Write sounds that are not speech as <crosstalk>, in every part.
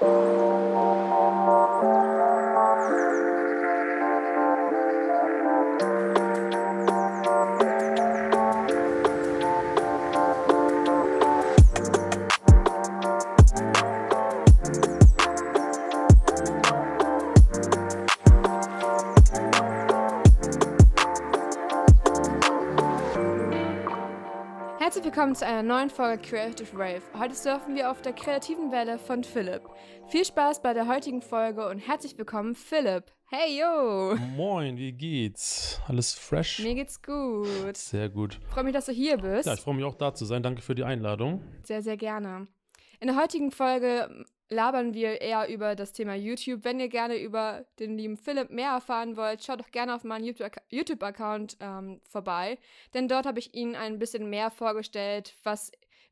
Herzlich willkommen zu einer neuen Folge Creative Rave. Heute surfen wir auf der kreativen Welle von Philipp. Viel Spaß bei der heutigen Folge und herzlich willkommen, Philipp. Hey, yo! Moin, wie geht's? Alles fresh? Mir geht's gut. Sehr gut. Freue mich, dass du hier bist. Ja, ich freue mich auch da zu sein. Danke für die Einladung. Sehr, sehr gerne. In der heutigen Folge labern wir eher über das Thema YouTube. Wenn ihr gerne über den lieben Philipp mehr erfahren wollt, schaut doch gerne auf meinen YouTube-Account ähm, vorbei. Denn dort habe ich ihn ein bisschen mehr vorgestellt, was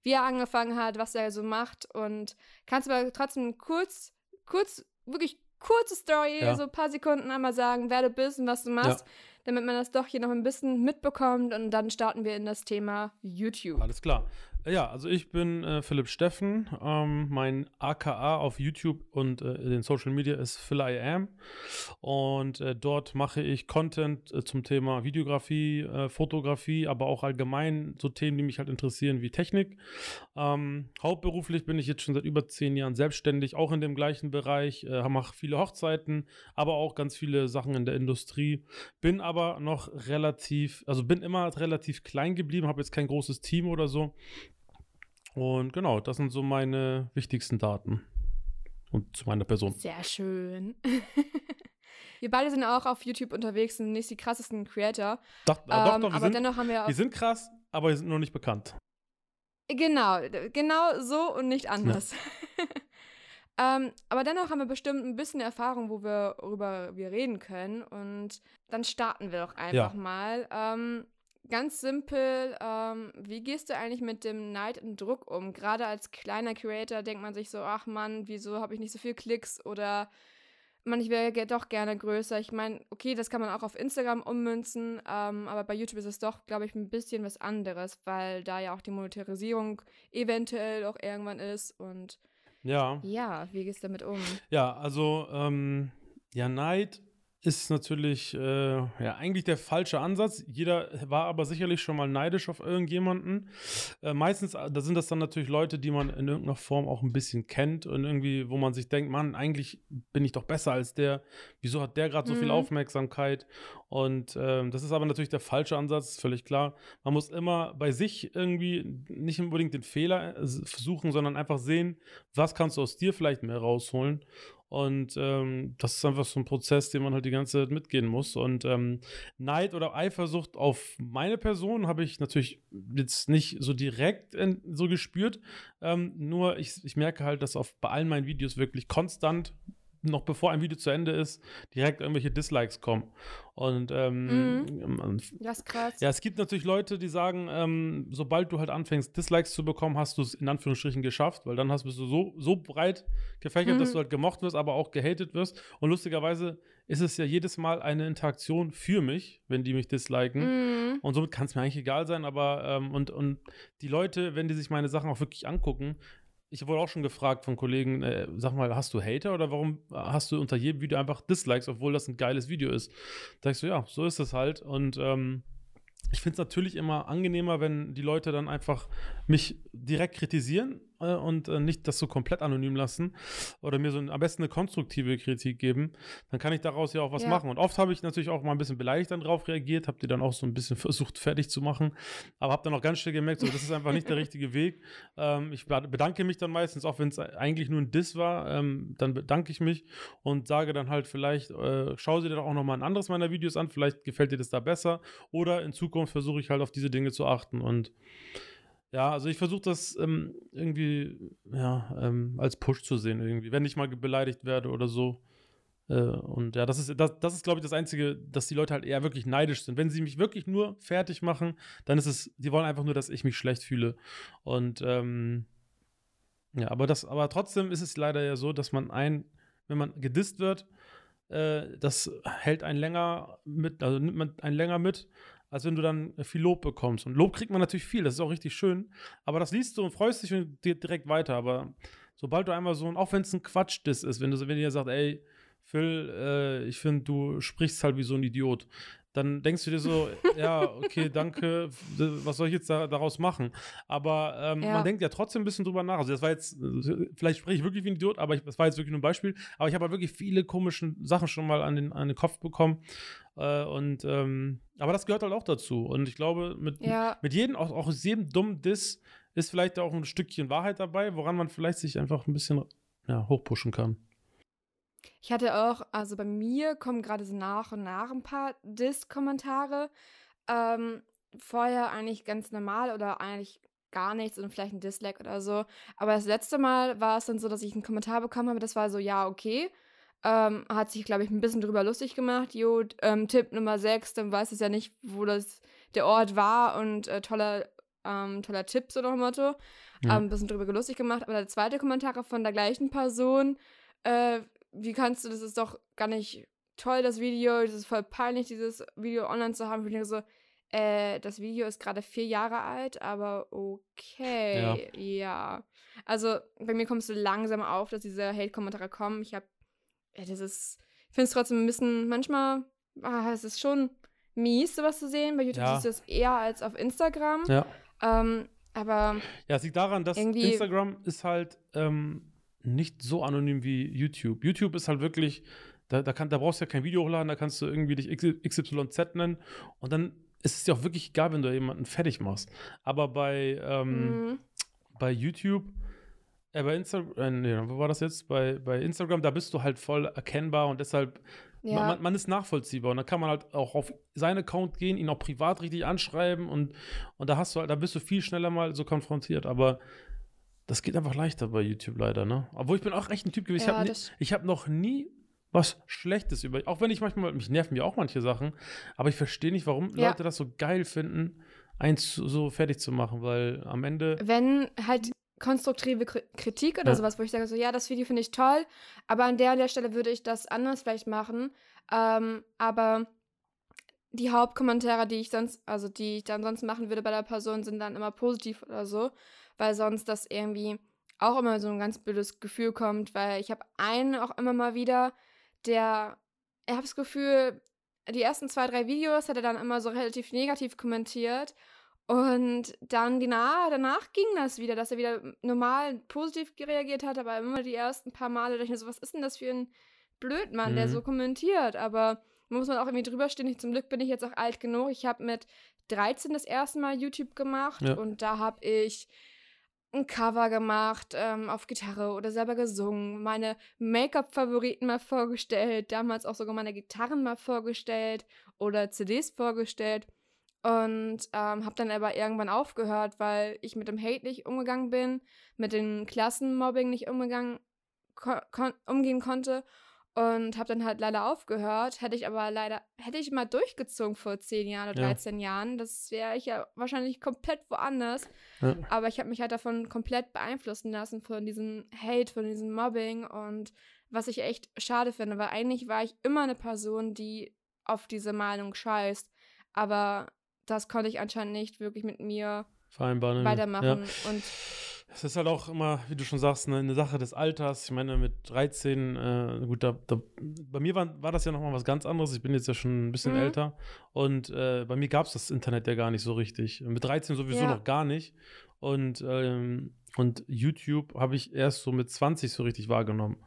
wie er angefangen hat, was er so macht. Und kannst aber trotzdem kurz, kurz, wirklich kurze Story, Ja. so ein paar Sekunden einmal sagen, wer du bist und was du machst, damit man das doch hier noch ein bisschen mitbekommt. Und dann starten wir in das Thema YouTube. Alles klar. Ja, also ich bin äh, Philipp Steffen. Ähm, mein AKA auf YouTube und äh, den Social Media ist Phil I Am. Und äh, dort mache ich Content äh, zum Thema Videografie, äh, Fotografie, aber auch allgemein so Themen, die mich halt interessieren, wie Technik. Ähm, hauptberuflich bin ich jetzt schon seit über zehn Jahren selbstständig, auch in dem gleichen Bereich, äh, mache viele Hochzeiten, aber auch ganz viele Sachen in der Industrie. Bin aber noch relativ, also bin immer relativ klein geblieben, habe jetzt kein großes Team oder so. Und genau, das sind so meine wichtigsten Daten. Und zu meiner Person. Sehr schön. <laughs> wir beide sind auch auf YouTube unterwegs, sind nicht die krassesten Creator. Doch, äh, Ähm, doch, doch, aber sind, dennoch haben wir auch. wir sind krass, aber wir sind noch nicht bekannt. Genau, genau so und nicht anders. <laughs> ähm, aber dennoch haben wir bestimmt ein bisschen Erfahrung, wo wir, worüber wir reden können. Und dann starten wir doch einfach mal. Ähm, ganz simpel, ähm, wie gehst du eigentlich mit dem Neid und Druck um? Gerade als kleiner Creator denkt man sich so, ach Mann, wieso habe ich nicht so viel Klicks oder man, ich wäre doch gerne größer. Ich meine, okay, das kann man auch auf Instagram ummünzen, ähm, aber bei YouTube ist es doch, glaube ich, ein bisschen was anderes, weil da ja auch die Monetarisierung eventuell auch irgendwann ist. Und Ja. ja, wie gehst du damit um? Ja, also, ähm, ja, Neid ist natürlich äh, ja eigentlich der falsche Ansatz. Jeder war aber sicherlich schon mal neidisch auf irgendjemanden. Äh, meistens, äh, da sind das dann natürlich Leute, die man in irgendeiner Form auch ein bisschen kennt und irgendwie, wo man sich denkt, Mann, eigentlich bin ich doch besser als der. Wieso hat der gerade so viel Mhm. Aufmerksamkeit? Und ähm, das ist aber natürlich der falsche Ansatz, ist völlig klar. Man muss immer bei sich irgendwie nicht unbedingt den Fehler äh, suchen, sondern einfach sehen, was kannst du aus dir vielleicht mehr rausholen. Und ähm, das ist einfach so ein Prozess, den man halt die ganze Zeit mitgehen muss. Und ähm, Neid oder Eifersucht auf meine Person habe ich natürlich jetzt nicht so direkt in, so gespürt. Ähm, nur ich, ich merke halt, dass auf bei allen meinen Videos wirklich konstant noch bevor ein Video zu Ende ist, direkt irgendwelche Dislikes kommen. Und ähm, ähm, Das ist krass. ja, es gibt natürlich Leute, die sagen, ähm, sobald du halt anfängst, Dislikes zu bekommen, hast du es in Anführungsstrichen geschafft, weil dann hast, bist du so, so breit gefächert, Mhm. dass du halt gemocht wirst, aber auch gehatet wirst. Und lustigerweise ist es ja jedes Mal eine Interaktion für mich, wenn die mich disliken. Mhm. Und somit kann es mir eigentlich egal sein, aber ähm, und, und die Leute, wenn die sich meine Sachen auch wirklich angucken, ich wurde auch schon gefragt von Kollegen, äh, sag mal, hast du Hater oder warum hast du unter jedem Video einfach Dislikes, obwohl das ein geiles Video ist? Da ich so, ja, so ist es halt. Und ähm, ich finde es natürlich immer angenehmer, wenn die Leute dann einfach mich direkt kritisieren äh, und äh, nicht das so komplett anonym lassen oder mir so ein, am besten eine konstruktive Kritik geben. Dann kann ich daraus ja auch was Ja. machen. Und oft habe ich natürlich auch mal ein bisschen beleidigt dann drauf reagiert, habe die dann auch so ein bisschen <laughs> versucht fertig zu machen, aber habe dann auch ganz schnell gemerkt, so, das ist einfach nicht der richtige Weg. Ähm, ich bed- bedanke mich dann meistens, auch wenn es eigentlich nur ein Diss war, ähm, dann bedanke ich mich und sage dann halt vielleicht, äh, schau sie dir doch auch nochmal ein anderes meiner Videos an, vielleicht gefällt dir das da besser oder in Zukunft versuche ich halt auf diese Dinge zu achten und ja, also ich versuche das ähm, irgendwie ja, ähm, als Push zu sehen irgendwie, wenn ich mal beleidigt werde oder so. Äh, und ja, das ist, das, das ist, glaube ich, das Einzige, dass die Leute halt eher wirklich neidisch sind. Wenn sie mich wirklich nur fertig machen, dann ist es, die wollen einfach nur, dass ich mich schlecht fühle. Und ähm, ja, aber das, aber trotzdem ist es leider ja so, dass man ein, wenn man gedisst wird, äh, das hält einen länger mit, also nimmt man einen länger mit, als wenn du dann viel Lob bekommst. Und Lob kriegt man natürlich viel, das ist auch richtig schön, aber das liest du und freust dich und dir direkt weiter. Aber sobald du einmal so, auch wenn es ein Quatsch-Diss ist, wenn du, wenn ihr sagt, ey, Phil, äh, ich finde, du sprichst halt wie so ein Idiot dann denkst du dir so, ja, okay, danke, was soll ich jetzt da, daraus machen? Aber ähm, ja. man denkt ja trotzdem ein bisschen drüber nach. Also das war jetzt, vielleicht spreche ich wirklich wie ein Idiot, aber ich, das war jetzt wirklich nur ein Beispiel. Aber ich habe halt wirklich viele komische Sachen schon mal an den, an den Kopf bekommen. Äh, und ähm, aber das gehört halt auch dazu. Und ich glaube, mit, ja. mit jedem, auch, auch aus jedem dummen Diss ist vielleicht auch ein Stückchen Wahrheit dabei, woran man vielleicht sich einfach ein bisschen ja, hochpushen kann. Ich hatte auch, also bei mir kommen gerade so nach und nach ein paar Diss-Kommentare. Ähm, vorher eigentlich ganz normal oder eigentlich gar nichts und vielleicht ein Dislike oder so. Aber das letzte Mal war es dann so, dass ich einen Kommentar bekommen habe, das war so, ja, okay. Ähm, hat sich, glaube ich, ein bisschen drüber lustig gemacht. Jo, ähm, Tipp Nummer 6, dann weiß es ja nicht, wo das der Ort war und äh, toller, ähm, toller Tipp, so nach dem Motto. Ja. Ähm, ein bisschen drüber lustig gemacht. Aber der zweite Kommentar von der gleichen Person äh, wie kannst du, das ist doch gar nicht toll, das Video, das ist voll peinlich, dieses Video online zu haben. Ich denke so, äh, das Video ist gerade vier Jahre alt, aber okay, ja. ja. Also bei mir kommst du langsam auf, dass diese Hate-Kommentare kommen. Ich habe, ja, das ist, ich finde es trotzdem ein bisschen, manchmal, ah, es ist schon mies, sowas zu sehen. Bei YouTube ja. ist es eher als auf Instagram. Ja. Ähm, aber. Ja, es liegt daran, dass Instagram ist halt, ähm, nicht so anonym wie YouTube. YouTube ist halt wirklich, da, da, kann, da brauchst du ja kein Video hochladen, da kannst du irgendwie dich XYZ nennen und dann ist es dir auch wirklich egal, wenn du jemanden fertig machst. Aber bei, ähm, mhm. bei YouTube, äh, bei Instagram, äh, nee, wo war das jetzt? Bei, bei Instagram, da bist du halt voll erkennbar und deshalb, ja. man, man, ist nachvollziehbar und dann kann man halt auch auf seinen Account gehen, ihn auch privat richtig anschreiben und, und da hast du halt, da bist du viel schneller mal so konfrontiert. Aber das geht einfach leichter bei YouTube leider, ne? Obwohl ich bin auch echt ein Typ gewesen. Ja, ich habe hab noch nie was Schlechtes über. Auch wenn ich manchmal, mich nerven mir auch manche Sachen, aber ich verstehe nicht, warum ja. Leute das so geil finden, eins so fertig zu machen, weil am Ende. Wenn halt konstruktive Kritik oder ja. sowas, wo ich sage so, ja, das Video finde ich toll, aber an der, der Stelle würde ich das anders vielleicht machen. Ähm, aber die Hauptkommentare, die ich sonst, also die ich dann sonst machen würde bei der Person, sind dann immer positiv oder so weil sonst das irgendwie auch immer so ein ganz blödes Gefühl kommt, weil ich habe einen auch immer mal wieder, der, ich habe das Gefühl, die ersten zwei, drei Videos hat er dann immer so relativ negativ kommentiert und dann genau danach ging das wieder, dass er wieder normal positiv reagiert hat, aber immer die ersten paar Male dachte ich mir so, was ist denn das für ein Blödmann, mhm. der so kommentiert, aber muss man auch irgendwie drüber stehen. Zum Glück bin ich jetzt auch alt genug. Ich habe mit 13 das erste Mal YouTube gemacht ja. und da habe ich ein Cover gemacht ähm, auf Gitarre oder selber gesungen, meine Make-up-Favoriten mal vorgestellt, damals auch sogar meine Gitarren mal vorgestellt oder CDs vorgestellt und ähm, habe dann aber irgendwann aufgehört, weil ich mit dem Hate nicht umgegangen bin, mit dem Klassenmobbing nicht umgegangen, kon umgehen konnte und habe dann halt leider aufgehört. Hätte ich aber leider, hätte ich mal durchgezogen vor 10 Jahren oder 13 ja. Jahren, das wäre ich ja wahrscheinlich komplett woanders. Ja. Aber ich habe mich halt davon komplett beeinflussen lassen, von diesem Hate, von diesem Mobbing und was ich echt schade finde, weil eigentlich war ich immer eine Person, die auf diese Meinung scheißt. Aber das konnte ich anscheinend nicht wirklich mit mir Vereinbaren. weitermachen. Ja. Und es ist halt auch immer, wie du schon sagst, eine, eine Sache des Alters. Ich meine, mit 13, äh, gut, da, da, bei mir war, war das ja nochmal was ganz anderes. Ich bin jetzt ja schon ein bisschen mhm. älter. Und äh, bei mir gab es das Internet ja gar nicht so richtig. Mit 13 sowieso ja. noch gar nicht. Und, ähm, und YouTube habe ich erst so mit 20 so richtig wahrgenommen.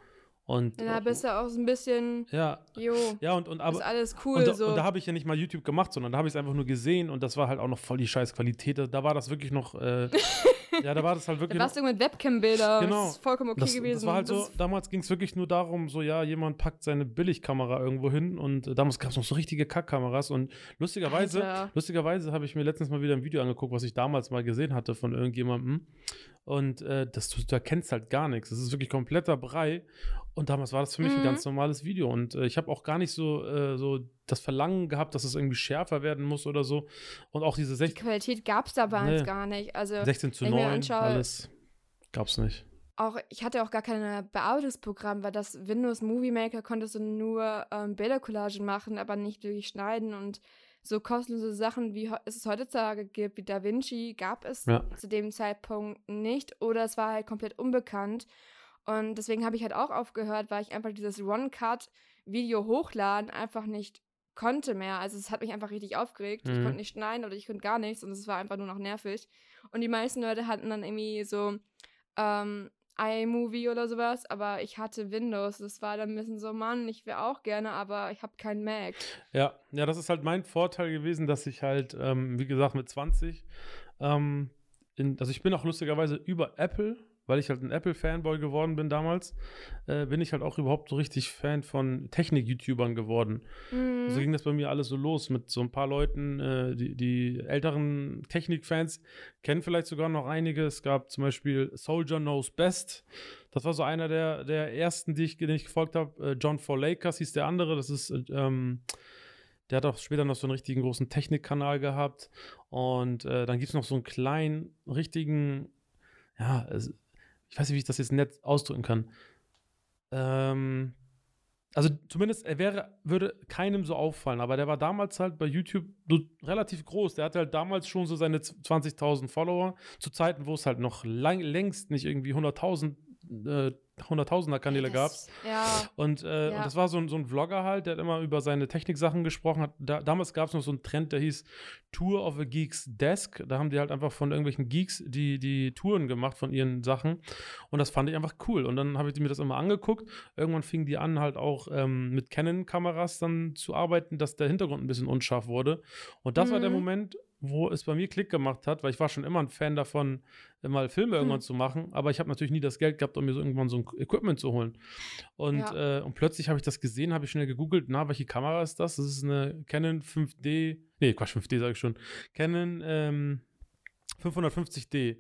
Und, da bist du auch so ein bisschen. Ja. Jo. Ja, und, und aber. Ist alles cool. Und, so. und da habe ich ja nicht mal YouTube gemacht, sondern da habe ich es einfach nur gesehen und das war halt auch noch voll die scheiß Qualität. Da, da war das wirklich noch. Äh, <laughs> ja, da war das halt wirklich. Da warst du mit Webcam-Bilder. Genau. Das ist vollkommen okay das, gewesen. Das war halt so, damals ging es wirklich nur darum, so, ja, jemand packt seine Billigkamera irgendwo hin und äh, damals gab es noch so richtige Kackkameras und lustigerweise, Alter. lustigerweise habe ich mir letztens mal wieder ein Video angeguckt, was ich damals mal gesehen hatte von irgendjemandem und äh, das, du, du erkennst halt gar nichts. Das ist wirklich kompletter Brei und damals war das für mich mhm. ein ganz normales Video. Und äh, ich habe auch gar nicht so, äh, so das Verlangen gehabt, dass es irgendwie schärfer werden muss oder so. Und auch diese 16. Die Qualität gab es damals nee. gar nicht. Also, 16 zu 9, alles gab es nicht. Auch, ich hatte auch gar kein Bearbeitungsprogramm, weil das Windows Movie Maker konntest du nur ähm, Bildercollagen machen, aber nicht wirklich schneiden. Und so kostenlose Sachen, wie es heutzutage gibt, wie Da Vinci, gab es ja. zu dem Zeitpunkt nicht. Oder es war halt komplett unbekannt. Und deswegen habe ich halt auch aufgehört, weil ich einfach dieses One-Cut-Video hochladen einfach nicht konnte mehr. Also es hat mich einfach richtig aufgeregt. Ich Mhm. konnte nicht schneiden oder ich konnte gar nichts und es war einfach nur noch nervig. Und die meisten Leute hatten dann irgendwie so ähm, iMovie oder sowas, aber ich hatte Windows. Das war dann ein bisschen so, Mann, ich wäre auch gerne, aber ich habe keinen Mac. Ja, ja, das ist halt mein Vorteil gewesen, dass ich halt, ähm, wie gesagt, mit 20, ähm, in, also ich bin auch lustigerweise über Apple, weil ich halt ein Apple-Fanboy geworden bin damals, äh, bin ich halt auch überhaupt so richtig Fan von Technik-YouTubern geworden. Mhm. So ging das bei mir alles so los mit so ein paar Leuten, äh, die, die älteren Technikfans kennen vielleicht sogar noch einige. Es gab zum Beispiel Soldier Knows Best. Das war so einer der, der ersten, die ich, den ich gefolgt habe. Äh, John For Lakers hieß der andere. Das ist, äh, ähm, der hat auch später noch so einen richtigen großen Technikkanal gehabt. Und äh, dann gibt es noch so einen kleinen, richtigen, ja, ich weiß nicht, wie ich das jetzt nett ausdrücken kann. Ähm, also zumindest er wäre, würde keinem so auffallen, aber der war damals halt bei YouTube so relativ groß. Der hatte halt damals schon so seine 20.000 Follower, zu Zeiten, wo es halt noch lang, längst nicht irgendwie 100.000 äh, 100.000er Kanäle gab. Das- Ja. Und, äh, Ja. und das war so ein, so ein Vlogger halt, der hat immer über seine Techniksachen gesprochen hat. Da, damals gab es noch so einen Trend, der hieß Tour of a Geeks Desk. Da haben die halt einfach von irgendwelchen Geeks die, die Touren gemacht von ihren Sachen. Und das fand ich einfach cool. Und dann habe ich mir das immer angeguckt. Irgendwann fingen die an, halt auch ähm, mit Canon-Kameras dann zu arbeiten, dass der Hintergrund ein bisschen unscharf wurde. Und das war der Mhm. Moment, wo es bei mir Klick gemacht hat, weil ich war schon immer ein Fan davon, mal Filme irgendwann Hm. zu machen, aber ich habe natürlich nie das Geld gehabt, um mir so irgendwann so ein Equipment zu holen. Und, Ja. äh, und plötzlich habe ich das gesehen, habe ich schnell gegoogelt, na, welche Kamera ist das? Das ist eine Canon 5D, nee, Quatsch, 5D sage ich schon, Canon ähm, 550D.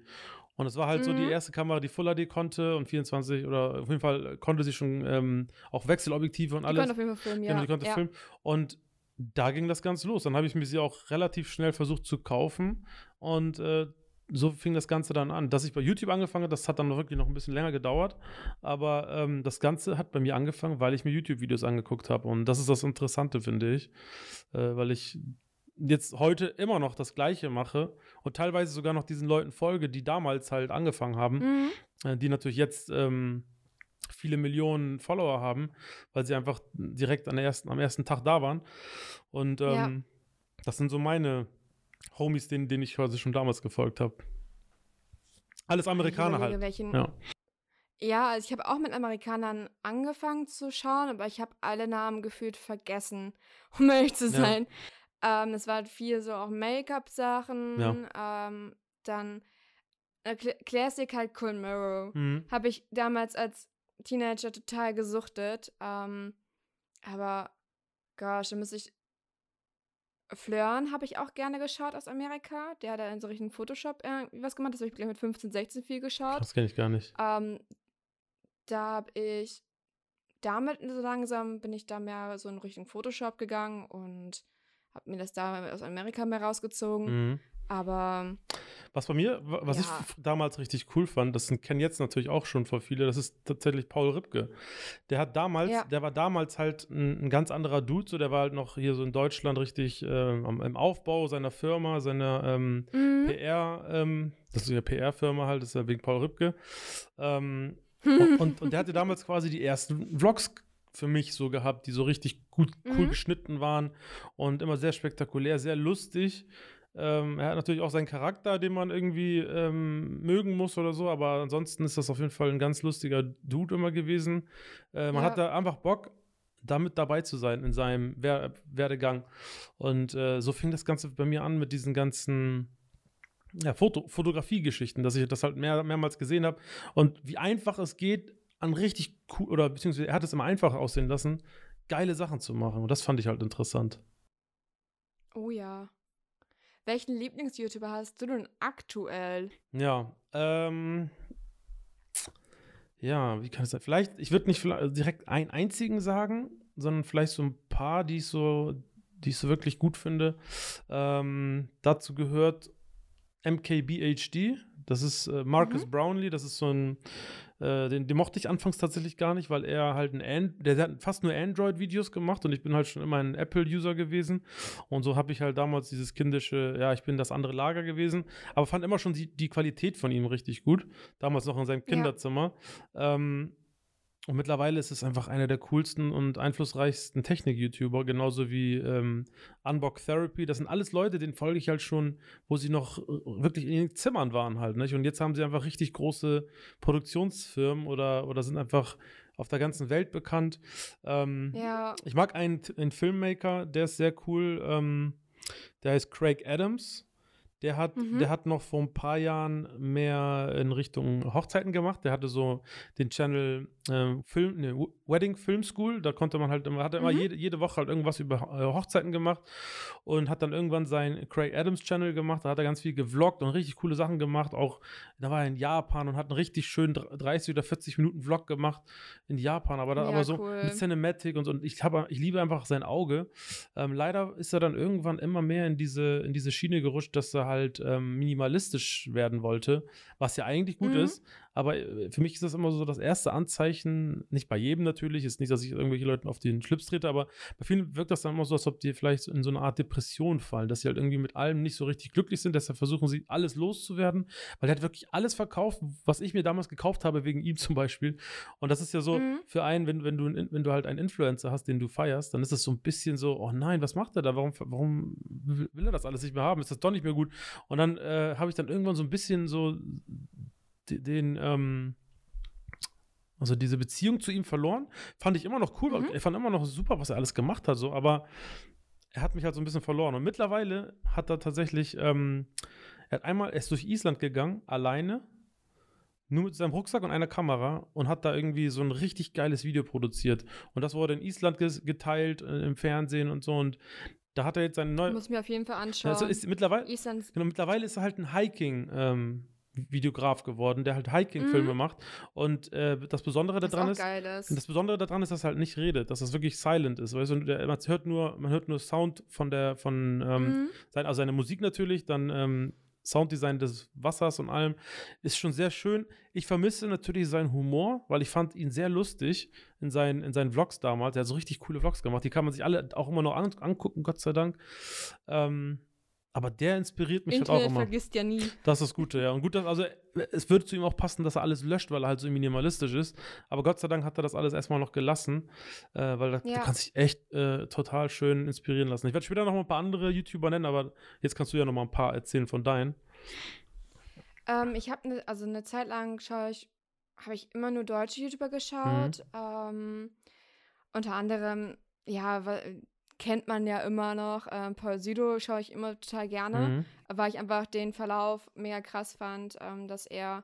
Und es war halt so die Mhm. erste Kamera, die Full HD konnte und 24 oder auf jeden Fall konnte sie schon ähm, auch Wechselobjektive und Die alles. konnte auf jeden Fall filmen, Genau, ja. die konnte ja. filmen. Und da ging das Ganze los. Dann habe ich mir sie auch relativ schnell versucht zu kaufen. Und äh, so fing das Ganze dann an. Dass ich bei YouTube angefangen habe, das hat dann wirklich noch ein bisschen länger gedauert. Aber ähm, das Ganze hat bei mir angefangen, weil ich mir YouTube-Videos angeguckt habe. Und das ist das Interessante, finde ich. Äh, weil ich jetzt heute immer noch das Gleiche mache und teilweise sogar noch diesen Leuten folge, die damals halt angefangen haben Mhm. äh, die natürlich jetzt ähm, viele Millionen Follower haben, weil sie einfach direkt an der ersten, am ersten Tag da waren. Und ähm, Ja. das sind so meine Homies, denen, denen ich quasi schon damals gefolgt habe. Alles Amerikaner halt. Welchen, Ja. Ja, also ich habe auch mit Amerikanern angefangen zu schauen, aber ich habe alle Namen gefühlt vergessen, <laughs> um ehrlich zu Ja. sein. Ähm, es war halt viel so auch Make-up-Sachen, Ja. ähm, dann äh, Cl Classic halt Cool Mirror. Mhm. Habe ich damals als Teenager total gesuchtet. Ähm, aber, gosh, da müsste ich. Flirn habe ich auch gerne geschaut aus Amerika. Der hat da in so richtigen Photoshop irgendwie was gemacht. Das habe ich gleich mit 15, 16 viel geschaut. Das kenne ich gar nicht. Ähm, da habe ich damit so langsam bin ich da mehr so in Richtung Photoshop gegangen und habe mir das da aus Amerika mehr rausgezogen. Mhm. Aber Was bei mir, wa- was ich Ja. f- damals richtig cool fand, das kennen jetzt natürlich auch schon voll viele, das ist tatsächlich Paul Ripke. Der hat damals, Ja. der war damals halt ein, ein ganz anderer Dude, so der war halt noch hier so in Deutschland richtig am- im Aufbau seiner Firma, seiner ähm, mhm. PR, ähm, das ist ja PR-Firma halt, das ist ja wegen Paul Ripke. Ähm, <laughs> und, und, und der hatte damals quasi die ersten Vlogs für mich so gehabt, die so richtig gut, cool Mhm. geschnitten waren und immer sehr spektakulär, sehr lustig. Ähm, er hat natürlich auch seinen Charakter, den man irgendwie ähm, mögen muss oder so, aber ansonsten ist das auf jeden Fall ein ganz lustiger Dude immer gewesen. Äh, man Ja. hat da einfach Bock, damit dabei zu sein in seinem Wer Werdegang. Und äh, so fing das Ganze bei mir an mit diesen ganzen ja, Foto Fotografie-Geschichten, dass ich das halt mehr, mehrmals gesehen habe und wie einfach es geht, an richtig cool, oder beziehungsweise er hat es immer einfach aussehen lassen, geile Sachen zu machen. Und das fand ich halt interessant. oh ja. Welchen Lieblings-YouTuber hast du denn aktuell? Ja, ähm. Ja, wie kann es sein? Vielleicht, ich würde nicht vielleicht direkt einen einzigen sagen, sondern vielleicht so ein paar, die ich so, die ich so wirklich gut finde. Ähm, dazu gehört MKBHD, Das ist äh, Marcus mhm. Brownlee, das ist so ein, äh, den, den, mochte ich anfangs tatsächlich gar nicht, weil er halt ein, An der, der, hat fast nur Android-Videos gemacht und ich bin halt schon immer ein Apple-User gewesen und so habe ich halt damals dieses kindische, ja, ich bin das andere Lager gewesen, aber fand immer schon die, die Qualität von ihm richtig gut, damals noch in seinem Kinderzimmer. Ja. Ähm, und mittlerweile ist es einfach einer der coolsten und einflussreichsten Technik-YouTuber, genauso wie ähm, Unbox Therapy. Das sind alles Leute, denen folge ich halt schon, wo sie noch äh, wirklich in den Zimmern waren halt. Nicht? Und jetzt haben sie einfach richtig große Produktionsfirmen oder, oder sind einfach auf der ganzen Welt bekannt. Ähm, ja. Ich mag einen, einen Filmmaker, der ist sehr cool. Ähm, der heißt Craig Adams. Der hat, mhm. der hat noch vor ein paar Jahren mehr in Richtung Hochzeiten gemacht. Der hatte so den Channel äh, Film, ne, Wedding Film School. Da konnte man halt immer, hat er immer mhm. jede, jede Woche halt irgendwas über äh, Hochzeiten gemacht und hat dann irgendwann seinen Craig Adams Channel gemacht. Da hat er ganz viel gevloggt und richtig coole Sachen gemacht. Auch da war er in Japan und hat einen richtig schönen 30 oder 40 Minuten Vlog gemacht in Japan. Aber, da, ja, aber so cool. mit Cinematic und so. Und ich, hab, ich liebe einfach sein Auge. Ähm, leider ist er dann irgendwann immer mehr in diese, in diese Schiene gerutscht, dass er halt ähm, minimalistisch werden wollte, was ja eigentlich gut mhm. ist. Aber äh, für mich ist das immer so das erste Anzeichen, nicht bei jedem natürlich, ist nicht, dass ich irgendwelche Leuten auf den Schlips trete, aber bei vielen wirkt das dann immer so, als ob die vielleicht in so eine Art Depression fallen, dass sie halt irgendwie mit allem nicht so richtig glücklich sind, deshalb versuchen sie alles loszuwerden, weil er hat wirklich alles verkauft, was ich mir damals gekauft habe, wegen ihm <laughs> zum Beispiel. Und das ist ja so mhm. für einen, wenn, wenn, du, wenn du halt einen Influencer hast, den du feierst, dann ist das so ein bisschen so, oh nein, was macht er da? Warum, warum will er das alles nicht mehr haben? Ist das doch nicht mehr gut? Und dann äh, habe ich dann irgendwann so ein bisschen so den, ähm, also diese Beziehung zu ihm verloren. Fand ich immer noch cool, mhm. ich fand immer noch super, was er alles gemacht hat, so, aber er hat mich halt so ein bisschen verloren. Und mittlerweile hat er tatsächlich, ähm, er hat einmal, er ist durch Island gegangen, alleine, nur mit seinem Rucksack und einer Kamera und hat da irgendwie so ein richtig geiles Video produziert. Und das wurde in Island geteilt, äh, im Fernsehen und so. Und da hat er jetzt seine neue. Muss mir auf jeden Fall anschauen. Also ist mittlerweile, genau, mittlerweile ist er halt ein Hiking. Ähm, Videograf geworden, der halt Hiking-Filme mhm. macht. Und äh, das Besondere daran ist, ist das Besondere daran ist, dass er halt nicht redet, dass das wirklich silent ist. Weißt du, der, man hört nur, man hört nur Sound von der, von ähm, sein, also seine Musik natürlich, dann ähm, Sounddesign des Wassers und allem ist schon sehr schön. Ich vermisse natürlich seinen Humor, weil ich fand ihn sehr lustig in seinen, in seinen Vlogs damals. Er hat so richtig coole Vlogs gemacht. Die kann man sich alle auch immer noch an, angucken, Gott sei Dank. Ähm, aber der inspiriert mich Internet halt auch immer. vergisst ja nie. Das ist das Gute, ja. Und gut, also es würde zu ihm auch passen, dass er alles löscht, weil er halt so minimalistisch ist. Aber Gott sei Dank hat er das alles erstmal noch gelassen, äh, weil da, ja. du kannst dich echt äh, total schön inspirieren lassen. Ich werde später noch mal ein paar andere YouTuber nennen, aber jetzt kannst du ja noch mal ein paar erzählen von deinen. Ähm, ich habe ne, also eine Zeit lang schaue ich, habe ich immer nur deutsche YouTuber geschaut. Mhm. Ähm, unter anderem, ja, weil kennt man ja immer noch. Ähm, Paul Sido schaue ich immer total gerne, mhm. weil ich einfach den Verlauf mega krass fand, ähm, dass er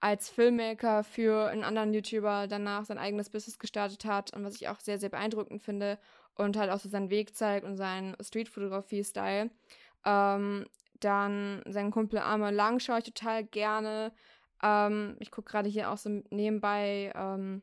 als Filmmaker für einen anderen YouTuber danach sein eigenes Business gestartet hat und was ich auch sehr, sehr beeindruckend finde und halt auch so seinen Weg zeigt und seinen Streetfotografie-Style. Ähm, dann seinen Kumpel Arme Lang schaue ich total gerne. Ähm, ich gucke gerade hier auch so nebenbei ähm,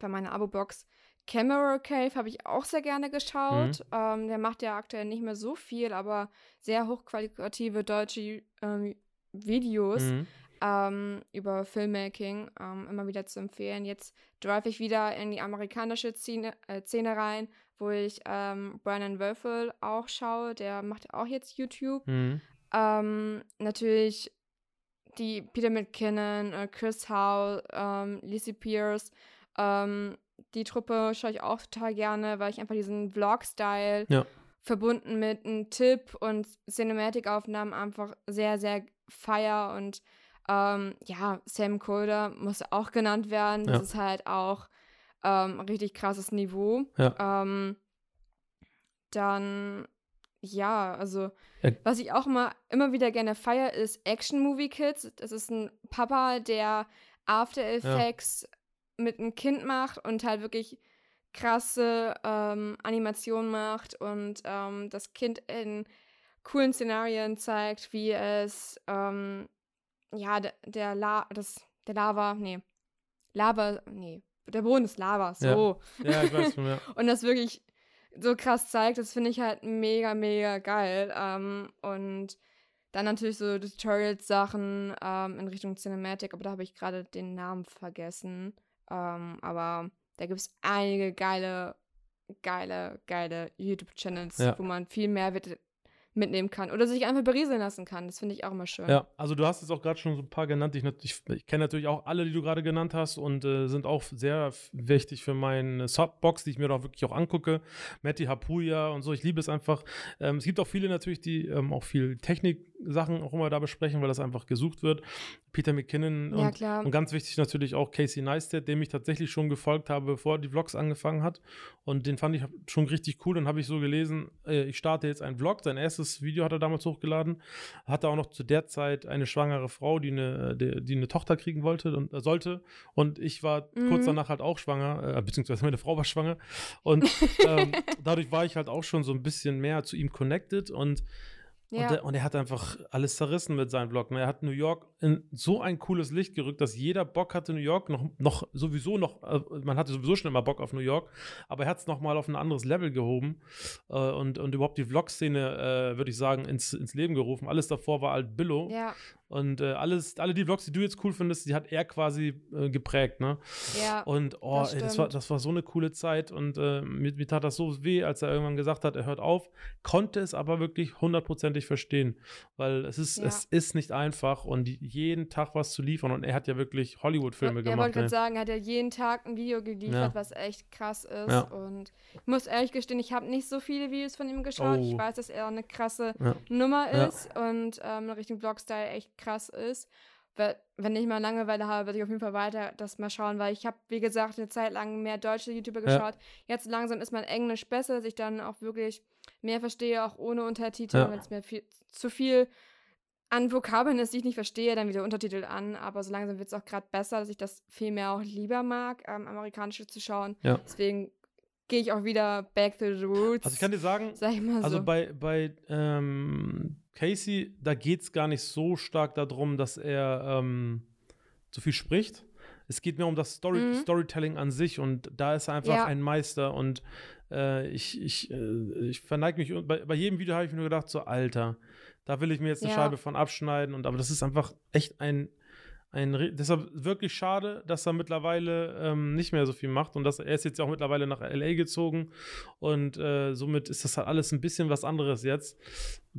bei meiner Abo-Box Camera Cave habe ich auch sehr gerne geschaut. Mhm. Ähm, der macht ja aktuell nicht mehr so viel, aber sehr hochqualitative deutsche ähm, Videos mhm. ähm, über Filmmaking ähm, immer wieder zu empfehlen. Jetzt drive ich wieder in die amerikanische Szene, äh, Szene rein, wo ich ähm, Brian Wölfel auch schaue. Der macht auch jetzt YouTube. Mhm. Natürlich die Peter McKinnon, äh, Chris Howe, ähm, Lizzie Pierce, ähm, die Truppe schaue ich auch total gerne, weil ich einfach diesen Vlog-Style ja. verbunden mit einem Tipp und Cinematic-Aufnahmen einfach sehr, sehr feier und ähm, ja, Sam Colder muss auch genannt werden. Das ja. ist halt auch ähm, richtig krasses Niveau. Ja. Ähm, dann, ja, also, ja. was ich auch immer, immer wieder gerne feier, ist Action Movie Kids. Das ist ein Papa, der After Effects mit einem Kind macht und halt wirklich krasse ähm, Animationen macht und ähm, das Kind in coolen Szenarien zeigt, wie es ähm, ja der, der La das der Lava nee Lava nee der Boden ist Lava so. Ja, ja ich weiß schon ja. <laughs> Und das wirklich so krass zeigt, das finde ich halt mega mega geil ähm, und Dann natürlich so Tutorials-Sachen ähm, in Richtung Cinematic, aber da habe ich gerade den Namen vergessen. Ähm, aber da gibt es einige geile, geile, geile YouTube-Channels, Ja. wo man viel mehr mitnehmen kann oder sich einfach berieseln lassen kann. Das finde ich auch immer schön. Ja, also du hast jetzt auch gerade schon so ein paar genannt. Ich, ich, ich kenne natürlich auch alle, die du gerade genannt hast und äh, sind auch sehr wichtig für meine Subbox, die ich mir doch wirklich auch angucke. Matti Hapuya und so. Ich liebe es einfach. Ähm, es gibt auch viele natürlich, die ähm, auch viel Technik-Sachen auch immer da besprechen, weil das einfach gesucht wird. Peter McKinnon Ja, und, klar. und ganz wichtig natürlich auch Casey Neistat, dem ich tatsächlich schon gefolgt habe, bevor die Vlogs angefangen hat. Und den fand ich schon richtig cool. Dann habe ich so gelesen, äh, ich starte jetzt einen Vlog. Sein erstes Video hat er damals hochgeladen. Hatte auch noch zu der Zeit eine schwangere Frau, die eine, die, die eine Tochter kriegen wollte und äh, sollte. Und ich war kurz Mhm. danach halt auch schwanger, äh, beziehungsweise meine Frau war schwanger. Und <laughs> ähm, dadurch war ich halt auch schon so ein bisschen mehr zu ihm connected und ja. und, er, und er hat einfach alles zerrissen mit seinem Vlog. ne? Er hat New York in so ein cooles Licht gerückt, dass jeder Bock hatte, New York noch, noch sowieso noch, äh, man hatte sowieso schon immer Bock auf New York, aber er hat es nochmal auf ein anderes Level gehoben äh, und, und überhaupt die Vlog-Szene, äh, würde ich sagen, ins, ins Leben gerufen. Alles davor war halt Billo. ja, Und äh, alles, alle die Vlogs, die du jetzt cool findest, die hat er quasi äh, geprägt, ne? ja. Und oh, das ey, das, war, das war so eine coole Zeit und äh, mir, mir tat das so weh, als er irgendwann gesagt hat, er hört auf, konnte es aber wirklich hundertprozentig verstehen, weil es ist, Ja. es ist nicht einfach und die- jeden Tag was zu liefern und er hat ja wirklich Hollywood-Filme er gemacht. wollte gerade ey. sagen, er hat ja jeden Tag ein Video geliefert, Ja. was echt krass ist. Ja. Und ich muss ehrlich gestehen, ich habe nicht so viele Videos von ihm geschaut. Ich Oh. weiß, dass er eine krasse Ja. Nummer Ja. ist und ähm, Richtung Vlogstyle echt krass ist. Wenn ich mal Langeweile habe, werde ich auf jeden Fall weiter das mal schauen, weil ich habe, wie gesagt, eine Zeit lang mehr deutsche YouTuber Ja. geschaut. Jetzt langsam ist mein Englisch besser, dass ich dann auch wirklich mehr verstehe, auch ohne Untertitel. Ja. Wenn es mir viel, zu viel an Vokabeln ist, die ich nicht verstehe, dann wieder Untertitel an. Aber so langsam wird es auch gerade besser, dass ich das viel mehr auch lieber mag, ähm, amerikanische zu schauen. Ja. Deswegen gehe ich auch wieder back to the roots. Also ich kann dir sagen, sag also so. bei, bei ähm, Casey, da geht es gar nicht so stark darum, dass er ähm, so viel spricht. Es geht mir um das Story Mhm. Storytelling an sich und da ist er einfach Ja. ein Meister und äh, ich, ich, äh, ich verneige mich. Bei, bei jedem Video habe ich mir nur gedacht, so Alter, da will ich mir jetzt eine Ja. Scheibe von abschneiden und aber das ist einfach echt ein ein, deshalb wirklich schade, dass er mittlerweile ähm, nicht mehr so viel macht und dass er ist jetzt auch mittlerweile nach LA gezogen und äh, somit ist das halt alles ein bisschen was anderes jetzt.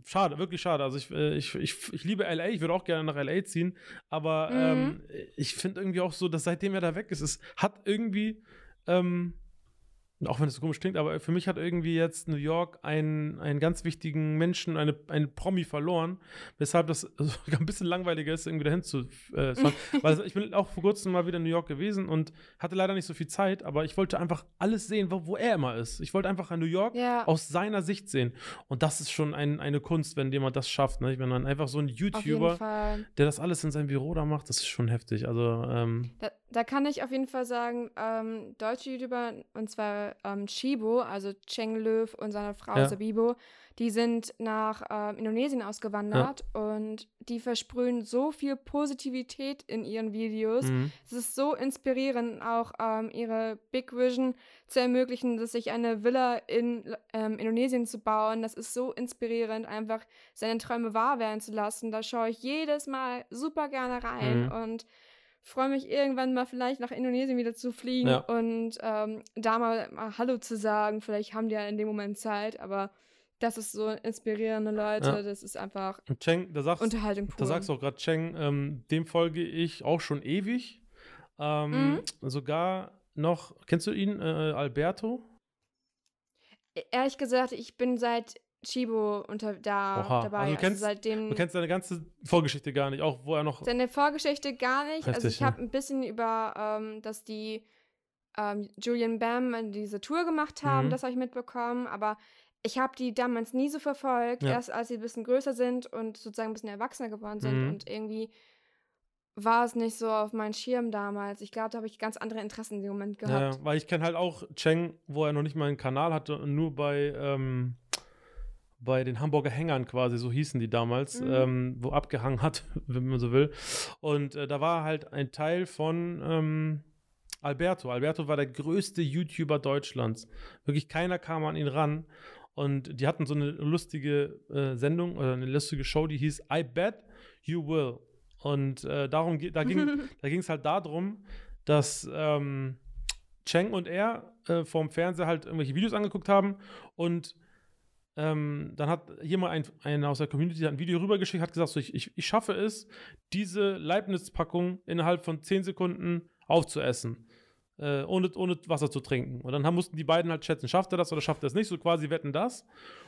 Schade, wirklich schade. Also ich, äh, ich, ich, ich liebe LA, ich würde auch gerne nach LA ziehen, aber Mhm. ähm, ich finde irgendwie auch so, dass seitdem er da weg ist, es hat irgendwie ähm, auch wenn es so komisch klingt, aber für mich hat irgendwie jetzt New York einen, einen ganz wichtigen Menschen, eine, einen Promi verloren, weshalb das <laughs> sogar ein bisschen langweiliger ist, irgendwie dahin zu äh. <laughs> Weil ich bin auch vor kurzem mal wieder in New York gewesen und hatte leider nicht so viel Zeit, aber ich wollte einfach alles sehen, wo, wo er immer ist. Ich wollte einfach New York ja, aus seiner Sicht sehen. Und das ist schon ein, eine Kunst, wenn jemand das schafft. Ne? Wenn man einfach so ein YouTuber, der das alles in seinem Büro da macht, das ist schon heftig. Also, ähm, Da, da kann ich auf jeden Fall sagen, ähm, deutsche YouTuber, und zwar ähm, Chibo, also Cheng Löw und seine Frau Ja. Sabibo, die sind nach ähm, Indonesien ausgewandert und die versprühen so viel Positivität in ihren Videos. mhm. Es ist so inspirierend, auch ähm, ihre Big Vision zu ermöglichen, dass sich eine Villa in ähm, Indonesien zu bauen. Das ist so inspirierend, einfach seine Träume wahr werden zu lassen. Da schaue ich jedes Mal super gerne rein Mhm. und freue mich irgendwann mal vielleicht nach Indonesien wieder zu fliegen Ja. und ähm, da mal, mal Hallo zu sagen. Vielleicht haben die ja in dem Moment Zeit, aber das ist so inspirierende Leute. Ja. Das ist einfach Cheng, da sagst, Unterhaltung pur. da sagst du auch gerade Cheng, ähm, dem folge ich auch schon ewig. Ähm, Mhm. Sogar noch, kennst du ihn, äh, Alberto? E-, Ehrlich gesagt, ich bin seit Chibo unter da Oha, dabei. also du kennst- seitdem Du kennst seine ganze Vorgeschichte gar nicht, auch wo er noch. seine Vorgeschichte gar nicht. also Heftig, ich ne? habe ein bisschen über, ähm, dass die ähm, Julian Bam diese Tour gemacht haben, Mhm. das habe ich mitbekommen, aber ich habe die damals nie so verfolgt, Ja. erst als sie ein bisschen größer sind und sozusagen ein bisschen erwachsener geworden sind Mhm. und irgendwie war es nicht so auf meinen Schirm damals. Ich glaube, da habe ich ganz andere Interessen in dem Moment gehabt. ja, weil ich kenne halt auch Cheng, wo er noch nicht mal einen Kanal hatte und nur bei, ähm, bei den Hamburger Hängern quasi, so hießen die damals, Mhm. ähm, wo abgehangen hat, <laughs> wenn man so will. Und äh, da war halt ein Teil von ähm, Alberto. Alberto war der größte YouTuber Deutschlands. Wirklich keiner kam an ihn ran. Und die hatten so eine lustige äh, Sendung oder eine lustige Show, die hieß I Bet You Will. Und äh, darum da ging <laughs> es halt darum, dass ähm, Cheng und er äh, vorm Fernseher halt irgendwelche Videos angeguckt haben und ähm, dann hat hier mal ein, einer aus der Community ein Video rübergeschickt, hat gesagt, so, ich, ich, ich schaffe es, diese Leibniz-Packung innerhalb von 10 Sekunden aufzuessen. Äh, ohne, ohne Wasser zu trinken. Und dann haben, mussten die beiden halt schätzen, schafft er das oder schafft er es nicht, so quasi wetten das.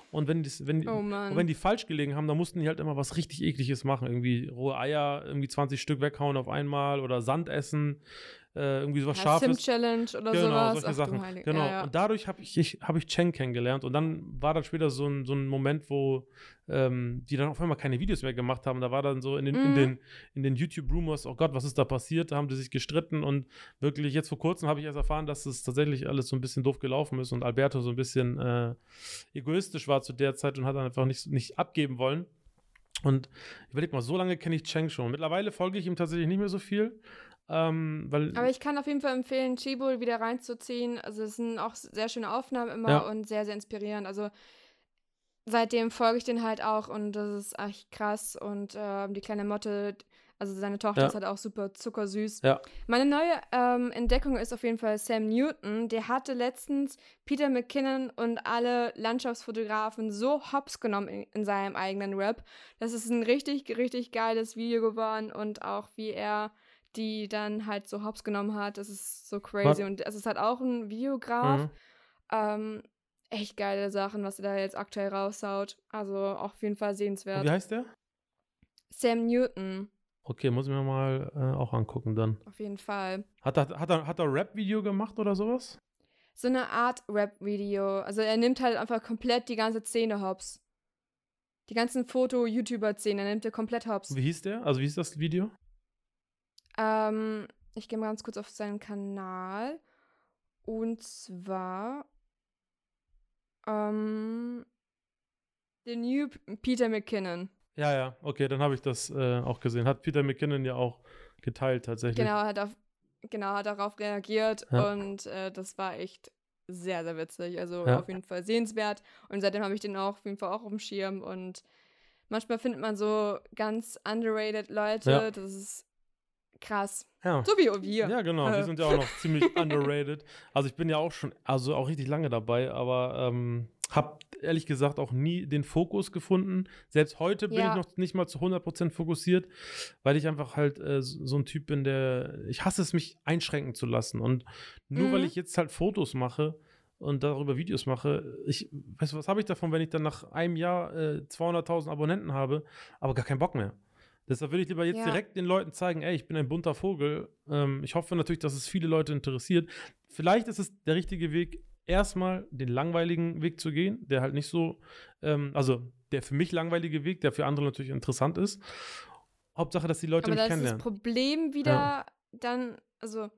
Und wenn, dies, wenn, Oh und wenn die falsch gelegen haben, dann mussten die halt immer was richtig ekliges machen. Irgendwie rohe Eier, irgendwie 20 Stück weghauen auf einmal oder Sand essen, äh, irgendwie sowas Ja, Scharfes. Sim-Challenge oder Genau, sowas. solche Ach, Sachen. Heilige- Genau. Ja, ja. Und dadurch habe ich, ich, hab ich Cheng kennengelernt. Und dann war dann später so ein, so ein Moment, wo ähm, die dann auf einmal keine Videos mehr gemacht haben. Da war dann so in den, in Mhm. den, in den YouTube-Rumors, oh Gott, was ist da passiert? Da haben die sich gestritten. Und wirklich jetzt vor kurzem habe ich erst erfahren, dass es tatsächlich alles so ein bisschen doof gelaufen ist und Alberto so ein bisschen äh, egoistisch war zu der Zeit und hat dann einfach nicht, nicht abgeben wollen. Und überleg mal, so lange kenne ich Cheng schon. Mittlerweile folge ich ihm tatsächlich nicht mehr so viel. Ähm, Aber ich kann auf jeden Fall empfehlen, Chibul wieder reinzuziehen. Also es sind auch sehr schöne Aufnahmen immer Ja. und sehr, sehr inspirierend. Also seitdem folge ich den halt auch und das ist echt krass. Und ähm, die kleine Motte, also seine Tochter Ja. ist halt auch super zuckersüß. Ja. Meine neue ähm, Entdeckung ist auf jeden Fall Sam Newton. Der hatte letztens Peter McKinnon und alle Landschaftsfotografen so hops genommen in, in seinem eigenen Rap. Das ist ein richtig, richtig geiles Video geworden und auch wie er die dann halt so hops genommen hat. Das ist so crazy. Und es ist halt auch ein Videograf. Mhm. Ähm, echt geile Sachen, was er da jetzt aktuell raushaut. Also auch auf jeden Fall Und sehenswert. wie heißt der? Sam Newton, Okay, muss ich mir mal äh, auch angucken dann. auf jeden Fall. Hat er, hat er, hat er Rap-Video gemacht oder sowas? So eine Art Rap-Video. Also er nimmt halt einfach komplett die ganze Szene hops. Die ganzen Foto-YouTuber-Szene nimmt er komplett hops. Wie hieß der? Also wie hieß das Video? Ähm, ich gehe mal ganz kurz auf seinen Kanal. Und zwar ähm, The New Peter McKinnon. Ja, ja, okay, dann habe ich das äh, auch gesehen. Hat Peter McKinnon ja auch geteilt tatsächlich. Genau, hat auf, genau, hat darauf reagiert Ja. und äh, das war echt sehr, sehr witzig. Also Ja. auf jeden Fall sehenswert. Und seitdem habe ich den auch auf jeden Fall auch auf dem Schirm. Und manchmal findet man so ganz underrated Leute. Ja. Das ist krass. Ja. So wie wir. Ja, genau. Äh. sind ja auch noch <laughs> ziemlich underrated. Also ich bin ja auch schon, also auch richtig lange dabei, aber ähm, habe ehrlich gesagt auch nie den Fokus gefunden. Selbst heute bin Ja. ich noch nicht mal zu 100% fokussiert, weil ich einfach halt äh, so ein Typ bin, der, ich hasse es, mich einschränken zu lassen. Und nur weil Mhm. ich jetzt halt Fotos mache und darüber Videos mache, ich, weißt du, was habe ich davon, wenn ich dann nach einem Jahr äh, 200.000 Abonnenten habe, aber gar keinen Bock mehr. Deshalb will ich lieber jetzt Ja. direkt den Leuten zeigen, ey, ich bin ein bunter Vogel. Ähm, ich hoffe natürlich, dass es viele Leute interessiert. Vielleicht ist es der richtige Weg, erstmal den langweiligen Weg zu gehen, der halt nicht so, ähm, also der für mich langweilige Weg, der für andere natürlich interessant ist. Hauptsache, dass die Leute Aber mich da ist das kennenlernen. Problem wieder dann, also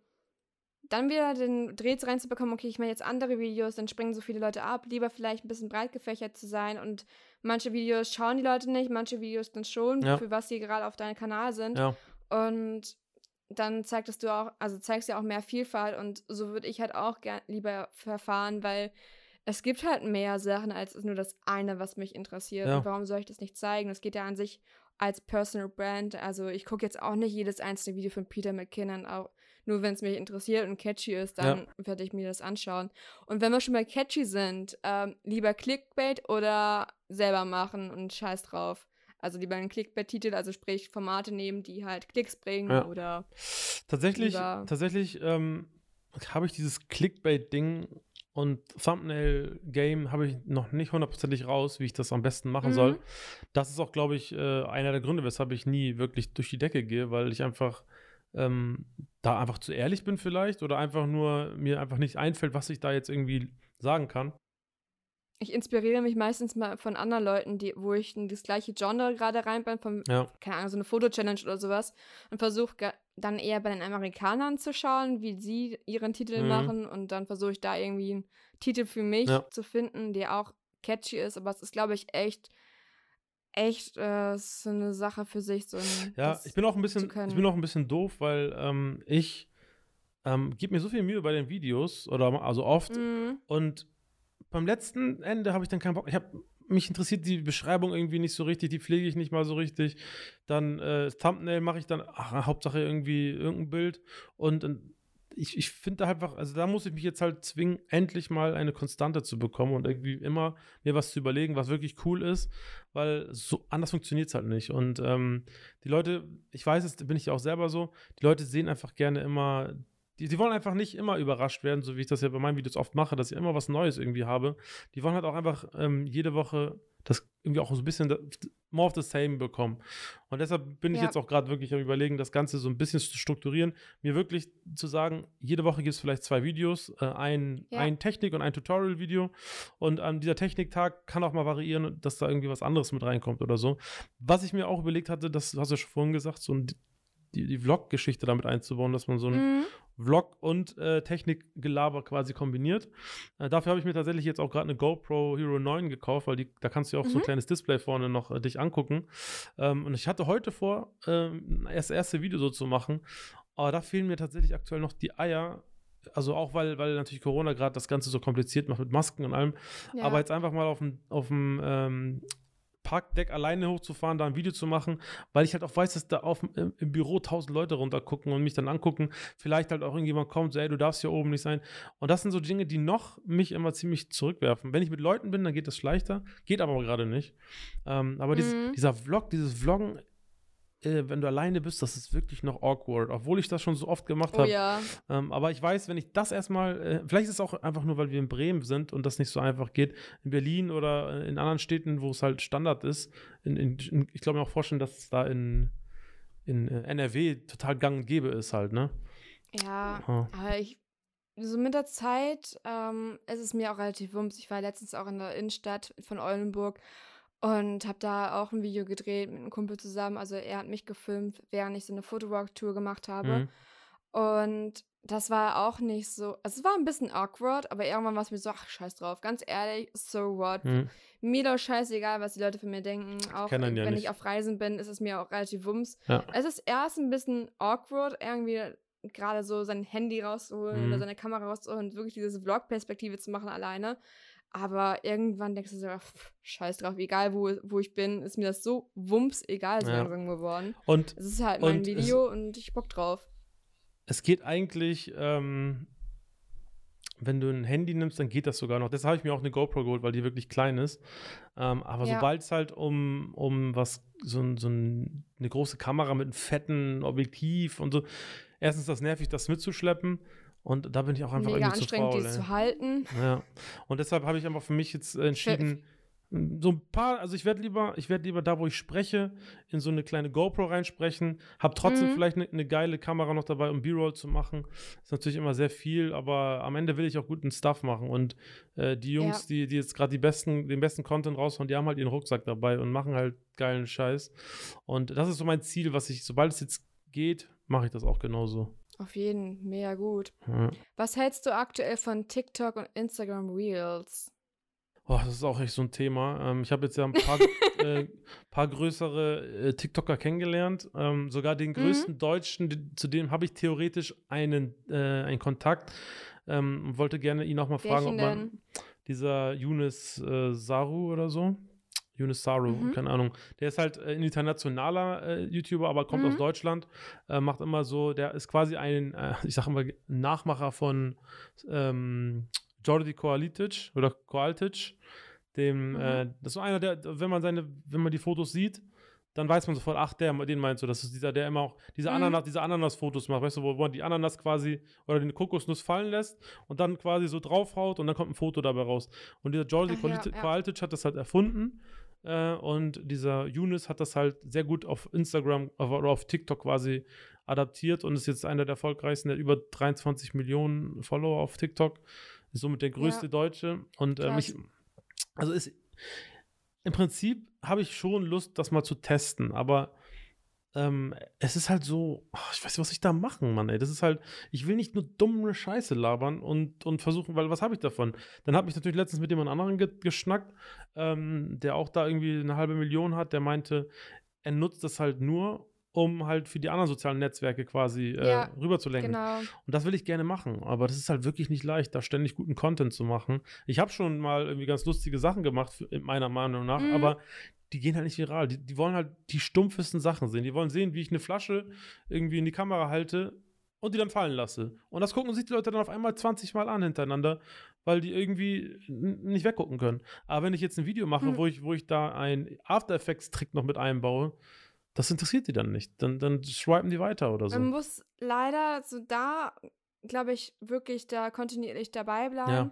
dann wieder den Dreh reinzubekommen, okay, ich mache jetzt andere Videos, dann springen so viele Leute ab, lieber vielleicht ein bisschen breit gefächert zu sein und manche Videos schauen die Leute nicht, manche Videos dann schon, Ja. für was sie gerade auf deinem Kanal sind Ja, und dann zeigst du auch, also zeigst ja auch mehr Vielfalt und so würde ich halt auch gern lieber verfahren, weil es gibt halt mehr Sachen als nur das eine, was mich interessiert. Ja. Und warum soll ich das nicht zeigen? Das geht ja an sich als Personal Brand. Also ich gucke jetzt auch nicht jedes einzelne Video von Peter McKinnon, auch nur wenn es mich interessiert und catchy ist, dann werde ich mir das anschauen. Und wenn wir schon mal catchy sind, ähm, lieber Clickbait oder selber machen und scheiß drauf. Also lieber einen Clickbait-Titel, also sprich Formate nehmen, die halt Klicks bringen Ja. oder tatsächlich, tatsächlich ähm, habe ich dieses Clickbait-Ding und Thumbnail-Game habe ich noch nicht hundertprozentig raus, wie ich das am besten machen Mhm. soll. Das ist auch, glaube ich, äh, einer der Gründe, weshalb ich nie wirklich durch die Decke gehe, weil ich einfach ähm, da einfach zu ehrlich bin vielleicht oder einfach nur mir einfach nicht einfällt, was ich da jetzt irgendwie sagen kann. ich inspiriere mich meistens mal von anderen Leuten, die, wo ich in das gleiche Genre gerade rein bin, von, Ja, keine Ahnung, so eine Foto-Challenge oder sowas und versuche dann eher bei den Amerikanern zu schauen, wie sie ihren Titel Mhm. machen und dann versuche ich da irgendwie einen Titel für mich Ja. zu finden, der auch catchy ist, aber es ist, glaube ich, echt, echt äh, so eine Sache für sich. So ein, ja ich bin auch ein bisschen, ich bin auch ein bisschen doof, weil ähm, ich ähm, gebe mir so viel Mühe bei den Videos oder also oft Mhm. und beim letzten Ende habe ich dann keinen Bock. Ich habe mich interessiert die Beschreibung irgendwie nicht so richtig, die pflege ich nicht mal so richtig. Dann äh, Thumbnail mache ich dann, ach, Hauptsache irgendwie irgendein Bild und, und ich, ich finde einfach, also da muss ich mich jetzt halt zwingen, endlich mal eine Konstante zu bekommen und irgendwie immer mir was zu überlegen, was wirklich cool ist, weil so anders funktioniert es halt nicht. Und ähm, die Leute, ich weiß es, bin ich auch selber so, die Leute sehen einfach gerne immer die, die wollen einfach nicht immer überrascht werden, so wie ich das ja bei meinen Videos oft mache, dass ich immer was Neues irgendwie habe. Die wollen halt auch einfach ähm, jede Woche das irgendwie auch so ein bisschen more of the same bekommen. Und deshalb bin ich jetzt auch gerade wirklich am überlegen, das Ganze so ein bisschen zu strukturieren, mir wirklich zu sagen, jede Woche gibt es vielleicht zwei Videos, äh, ein, ja. ein Technik- und ein Tutorial-Video. Und an dieser Techniktag kann auch mal variieren, dass da irgendwie was anderes mit reinkommt oder so. Was ich mir auch überlegt hatte, das hast du schon vorhin gesagt, so ein die, die Vlog-Geschichte damit einzubauen, dass man so ein mhm. Vlog und äh, Technikgelaber quasi kombiniert. Äh, dafür habe ich mir tatsächlich jetzt auch gerade eine GoPro Hero 9 gekauft, weil die, da kannst du ja auch mhm. so ein kleines Display vorne noch äh, dich angucken. Ähm, und ich hatte heute vor, ähm, das erste Video so zu machen, aber da fehlen mir tatsächlich aktuell noch die Eier, also auch weil, weil natürlich Corona gerade das Ganze so kompliziert macht mit Masken und allem. Ja. Aber jetzt einfach mal auf dem, auf dem ähm, Parkdeck alleine hochzufahren, da ein Video zu machen, weil ich halt auch weiß, dass da auf, im, im Büro tausend Leute runtergucken und mich dann angucken. Vielleicht halt auch irgendjemand kommt, so, ey, du darfst hier oben nicht sein. Und das sind so Dinge, die noch mich immer ziemlich zurückwerfen. Wenn ich mit Leuten bin, dann geht das leichter, geht aber gerade nicht. Ähm, aber mhm. dieses, dieser Vlog, dieses Vloggen äh, wenn du alleine bist, das ist wirklich noch awkward, obwohl ich das schon so oft gemacht habe. Oh, ja. ähm, aber ich weiß, wenn ich das erstmal, äh, vielleicht ist es auch einfach nur, weil wir in Bremen sind und das nicht so einfach geht. In Berlin oder in anderen Städten, wo es halt Standard ist, in, in, in, ich glaube mir auch vorstellen, dass es da in, in äh, NRW total gang und gäbe ist halt, ne? Ja, Aha. aber ich, so mit der Zeit ähm, ist es mir auch relativ wumms. Ich war letztens auch in der Innenstadt von Oldenburg und habe da auch ein Video gedreht mit einem Kumpel zusammen. Also er hat mich gefilmt, während ich so eine Fotowalk-Tour gemacht habe. Mhm. Und das war auch nicht so, also es war ein bisschen awkward, aber irgendwann war es mir so, ach, scheiß drauf. Ganz ehrlich, so what. Mhm. Mir doch scheißegal, was die Leute von mir denken. Auch ja wenn nicht. ich auf Reisen bin, ist es mir auch relativ wumms. Ja. Es ist erst ein bisschen awkward, irgendwie gerade so sein Handy rauszuholen mhm. oder seine Kamera rauszuholen und wirklich diese Vlog-Perspektive zu machen alleine. Aber irgendwann denkst du so, pff, scheiß drauf, egal wo, wo ich bin, ist mir das so wumps egal so ja. langsam geworden. Und es ist halt mein Video es, und ich bock drauf. Es geht eigentlich, ähm, wenn du ein Handy nimmst, dann geht das sogar noch. Deshalb habe ich mir auch eine GoPro geholt, weil die wirklich klein ist. Ähm, aber ja. sobald es halt um, um was, so, so ein, eine große Kamera mit einem fetten Objektiv und so, erstens das nervig, das mitzuschleppen. Und da bin ich auch einfach Mega irgendwie anstrengend, zu faul, die zu halten. Ja. Und deshalb habe ich einfach für mich jetzt entschieden, so ein paar, also ich werde lieber, ich werde lieber da, wo ich spreche, in so eine kleine GoPro reinsprechen, habe trotzdem mhm. vielleicht eine ne geile Kamera noch dabei, um B-Roll zu machen. Ist natürlich immer sehr viel, aber am Ende will ich auch guten Stuff machen. Und äh, die Jungs, ja. die, die jetzt gerade die besten, den besten Content raushauen, die haben halt ihren Rucksack dabei und machen halt geilen Scheiß. Und das ist so mein Ziel, was ich, sobald es jetzt geht, mache ich das auch genauso. Auf jeden, mega gut. Ja. Was hältst du aktuell von TikTok und Instagram Reels? Oh, das ist auch echt so ein Thema. Ähm, ich habe jetzt ja ein paar, <laughs> äh, paar größere äh, TikToker kennengelernt. Ähm, sogar den mhm. größten mhm. Deutschen, die, zu dem habe ich theoretisch einen, äh, einen Kontakt. Ähm, wollte gerne ihn auch mal fragen, ob man dieser Yunus äh, Saru oder so, Yunus Saru, mhm. keine Ahnung. Der ist halt ein internationaler äh, YouTuber, aber kommt mhm. aus Deutschland. Äh, macht immer so, der ist quasi ein, äh, <laughs> ich sag immer, Nachmacher von ähm, Jordi Koalitic oder Koaltic. Dem, mhm. Äh, das ist so einer, der, wenn man seine, wenn man die Fotos sieht, dann weiß man sofort, ach, der, den meinst du, das ist dieser, der immer auch diese mhm. Ananas, diese Ananas-Fotos macht, weißt du, wo, wo man die Ananas quasi oder den Kokosnuss fallen lässt und dann quasi so draufhaut und dann kommt ein Foto dabei raus. Und dieser Jordi Koaltic ja, ja. hat das halt erfunden äh, und dieser Yunus hat das halt sehr gut auf Instagram oder auf TikTok quasi adaptiert und ist jetzt einer der erfolgreichsten, der über 23 Millionen Follower auf TikTok. Ist somit der größte ja. Deutsche. Und äh, mich, also ist im Prinzip habe ich schon Lust, das mal zu testen, aber ähm, es ist halt so, oh, ich weiß nicht, was ich da machen, Mann, ey. Das ist halt, ich will nicht nur dumme Scheiße labern und, und versuchen, weil was habe ich davon? Dann habe ich natürlich letztens mit jemand anderen ge geschnackt, ähm, der auch da irgendwie eine halbe Million hat, der meinte, er nutzt das halt nur, um halt für die anderen sozialen Netzwerke quasi äh, Ja, rüberzulenken. Genau. Und das will ich gerne machen, aber das ist halt wirklich nicht leicht, da ständig guten Content zu machen. Ich habe schon mal irgendwie ganz lustige Sachen gemacht, meiner Meinung nach, Mhm. aber die gehen halt nicht viral. Die, die wollen halt die stumpfesten Sachen sehen. Die wollen sehen, wie ich eine Flasche irgendwie in die Kamera halte und die dann fallen lasse. Und das gucken sich die Leute dann auf einmal 20 Mal an hintereinander, weil die irgendwie nicht weggucken können. Aber wenn ich jetzt ein Video mache, Mhm. wo, ich, wo ich da einen After Effects-Trick noch mit einbaue, das interessiert die dann nicht. Dann, dann swipen die weiter oder so. Man muss leider so da, glaube ich, wirklich da kontinuierlich dabei bleiben.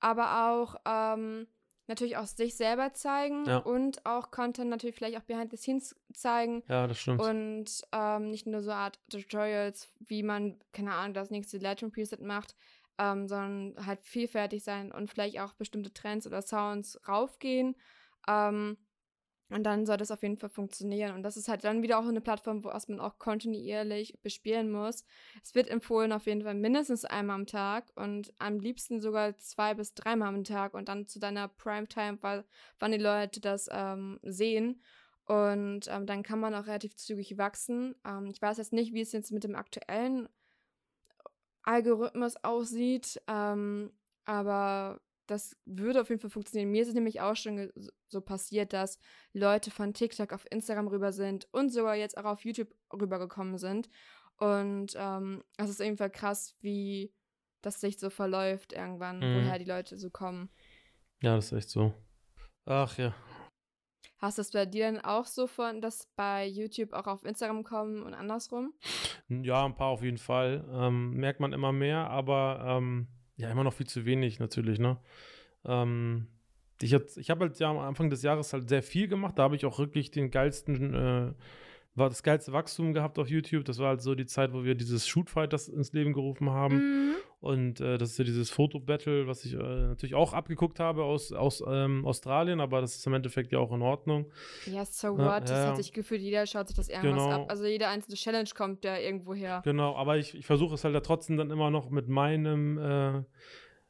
Aber auch ähm, natürlich auch sich selber zeigen Ja. und auch Content natürlich vielleicht auch behind the scenes zeigen. ja, das stimmt. Und ähm, nicht nur so eine Art Tutorials, wie man, keine Ahnung, das nächste Legend Preset macht, ähm, sondern halt vielfältig sein und vielleicht auch bestimmte Trends oder Sounds raufgehen. Ähm, und dann soll das auf jeden Fall funktionieren. Und das ist halt dann wieder auch eine Plattform, wo man auch kontinuierlich bespielen muss. Es wird empfohlen auf jeden Fall mindestens einmal am Tag und am liebsten sogar zwei bis dreimal am Tag und dann zu deiner Primetime, wann die Leute das ähm, sehen. Und ähm, dann kann man auch relativ zügig wachsen. Ähm, ich weiß jetzt nicht, wie es jetzt mit dem aktuellen Algorithmus aussieht, ähm, aber das würde auf jeden Fall funktionieren. Mir ist es nämlich auch schon so passiert, dass Leute von TikTok auf Instagram rüber sind und sogar jetzt auch auf YouTube rübergekommen sind. Und ähm, es ist irgendwie krass, wie das sich so verläuft irgendwann, Mhm. woher die Leute so kommen. Ja, das ist echt so. Ach ja. Hast du es bei dir dann auch so von, dass bei YouTube auch auf Instagram kommen und andersrum? Ja, ein paar auf jeden Fall. Ähm, merkt man immer mehr, aber ähm, ja, immer noch viel zu wenig natürlich, ne? Ähm, ich ich habe halt ja am Anfang des Jahres halt sehr viel gemacht. Da habe ich auch wirklich den geilsten, äh, war das geilste Wachstum gehabt auf YouTube. Das war halt so die Zeit, wo wir dieses Shoot Fighters ins Leben gerufen haben. Mhm. Und äh, das ist ja dieses Foto-Battle, was ich äh, natürlich auch abgeguckt habe aus, aus ähm, Australien, aber das ist im Endeffekt ja auch in Ordnung. Ja, so Ja, what? Das ja. hat sich gefühlt, jeder schaut sich das irgendwas Genau. ab. Also jede einzelne Challenge kommt ja irgendwo her. Genau, aber ich, ich versuche es halt da trotzdem dann immer noch mit meinem äh,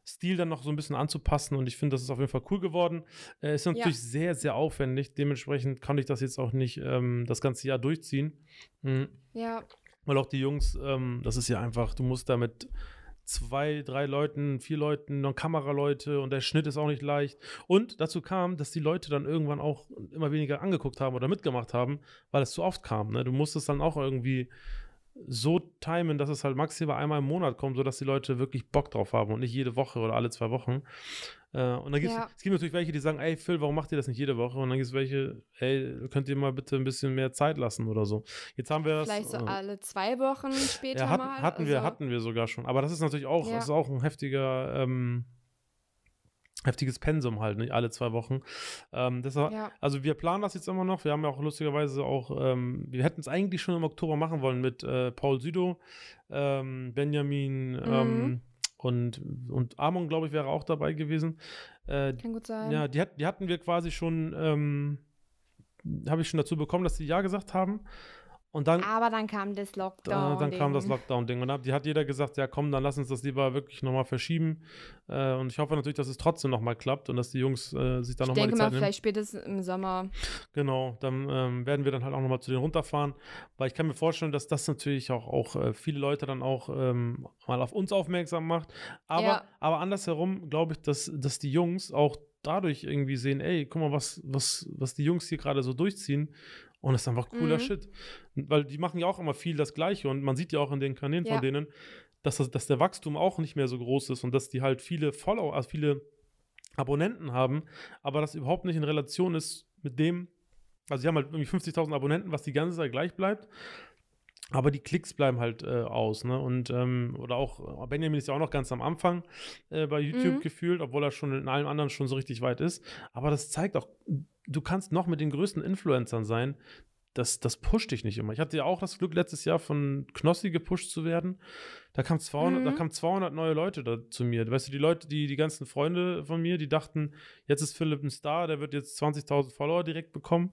Stil dann noch so ein bisschen anzupassen und ich finde, das ist auf jeden Fall cool geworden. Äh, ist natürlich sehr, sehr aufwendig. Dementsprechend kann ich das jetzt auch nicht ähm, das ganze Jahr durchziehen. Mhm. Ja, Weil auch die Jungs, ähm, das ist ja einfach, du musst da mit zwei, drei Leuten, vier Leuten, noch Kameraleute und der Schnitt ist auch nicht leicht. Und dazu kam, dass die Leute dann irgendwann auch immer weniger angeguckt haben oder mitgemacht haben, weil es zu oft kam. Ne? Du musstest dann auch irgendwie so timen, dass es halt maximal einmal im Monat kommt, sodass die Leute wirklich Bock drauf haben und nicht jede Woche oder alle zwei Wochen. Äh, und dann gibt Ja. es gibt natürlich welche, die sagen, ey Phil, warum macht ihr das nicht jede Woche? Und dann gibt es welche, ey, könnt ihr mal bitte ein bisschen mehr Zeit lassen oder so. Jetzt haben wir das. vielleicht so äh, alle zwei Wochen später ja, hatten, mal. hatten wir, also- hatten wir sogar schon. Aber das ist natürlich auch, Ja. das ist auch ein heftiger, ähm, heftiges Pensum halt, nicht alle zwei Wochen. Ähm, deshalb, Ja, also wir planen das jetzt immer noch. Wir haben ja auch lustigerweise auch, ähm, wir hätten es eigentlich schon im Oktober machen wollen mit äh, Paul Südo, ähm, Benjamin ähm, Mhm. Und, und Amon, glaube ich, wäre auch dabei gewesen. Äh, kann gut sein. ja, die, hat, die hatten wir quasi schon, ähm, habe ich schon dazu bekommen, dass die Ja gesagt haben. Und dann, Aber dann kam das da, Lockdown. dann kam das Lockdown-Ding. Und dann hat jeder gesagt, ja komm, dann lass uns das lieber wirklich nochmal verschieben. Äh, und ich hoffe natürlich, dass es trotzdem nochmal klappt und dass die Jungs äh, sich da Ich nochmal die denke Zeit mal, nehmen. vielleicht spätestens im Sommer. Genau, dann ähm, werden wir dann halt auch nochmal zu denen runterfahren. Weil ich kann mir vorstellen, dass das natürlich auch, auch äh, viele Leute dann auch ähm, mal auf uns aufmerksam macht. Aber, Ja. aber andersherum glaube ich, dass, dass die Jungs auch dadurch irgendwie sehen, ey, guck mal, was, was, was die Jungs hier gerade so durchziehen. Und das ist einfach cooler Mhm. Shit. Weil die machen ja auch immer viel das Gleiche. Und man sieht ja auch in den Kanälen Ja. von denen, dass, das, dass der Wachstum auch nicht mehr so groß ist und dass die halt viele Follower, also viele Abonnenten haben, aber das überhaupt nicht in Relation ist mit dem, also sie haben halt irgendwie 50.000 Abonnenten, was die ganze Zeit gleich bleibt. Aber die Klicks bleiben halt äh, aus, ne? Und, ähm, oder auch, Benjamin ist ja auch noch ganz am Anfang äh, bei YouTube Mhm. gefühlt, obwohl er schon in allem anderen schon so richtig weit ist. Aber das zeigt auch, du kannst noch mit den größten Influencern sein. Das, das pusht dich nicht immer. Ich hatte ja auch das Glück, letztes Jahr von Knossi gepusht zu werden. Da kamen 200, da Mhm. kamen 200 neue Leute da zu mir. Weißt du, die Leute, die, die ganzen Freunde von mir, die dachten, jetzt ist Philipp ein Star, der wird jetzt 20.000 Follower direkt bekommen.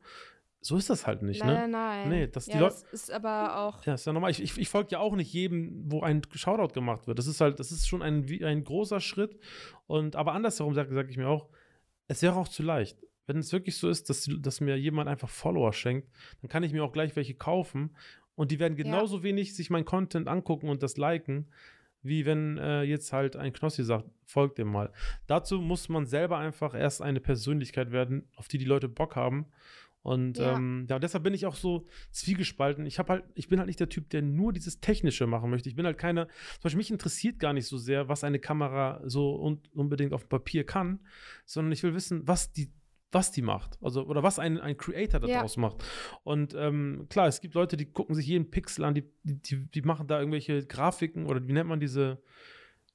So ist das halt nicht, Leider ne? nein. Nee, das- die ja, das ist aber auch. Ja, ist ja normal. Ich, ich, ich folge ja auch nicht jedem, wo ein Shoutout gemacht wird. Das ist halt, das ist schon ein, ein großer Schritt. Und aber andersherum sage sag ich mir auch, es wäre auch zu leicht. Wenn es wirklich so ist, dass, dass mir jemand einfach Follower schenkt, dann kann ich mir auch gleich welche kaufen Und die werden genauso ja. wenig sich meinen Content angucken und das liken, wie wenn äh, jetzt halt ein Knossi sagt, folgt dem mal. Dazu muss man selber einfach erst eine Persönlichkeit werden, auf die die Leute Bock haben. Und ja. Ähm, ja, deshalb bin ich auch so zwiegespalten. Ich habe halt, ich bin halt nicht der Typ, der nur dieses Technische machen möchte. Ich bin halt keiner, zum Beispiel mich interessiert gar nicht so sehr, was eine Kamera so un unbedingt auf dem Papier kann, sondern ich will wissen, was die was die macht. Also, oder was ein, ein Creator daraus ja. macht. Und ähm, klar, es gibt Leute, die gucken sich jeden Pixel an, die, die, die machen da irgendwelche Grafiken oder wie nennt man diese,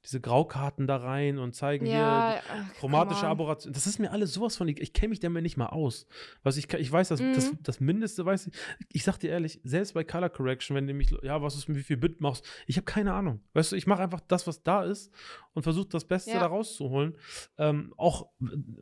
diese Graukarten da rein und zeigen ja, hier chromatische Aberration. Das ist mir alles sowas von, ich, ich kenne mich damit nicht mal aus. Was ich, ich weiß, dass mhm. das, das Mindeste weiß ich. Ich sag dir ehrlich, selbst bei Color Correction, wenn du mich, ja, was ist, wie viel Bit machst, ich habe keine Ahnung. Weißt du, ich mache einfach das, was da ist und versuche das Beste ja. da rauszuholen. Ähm, auch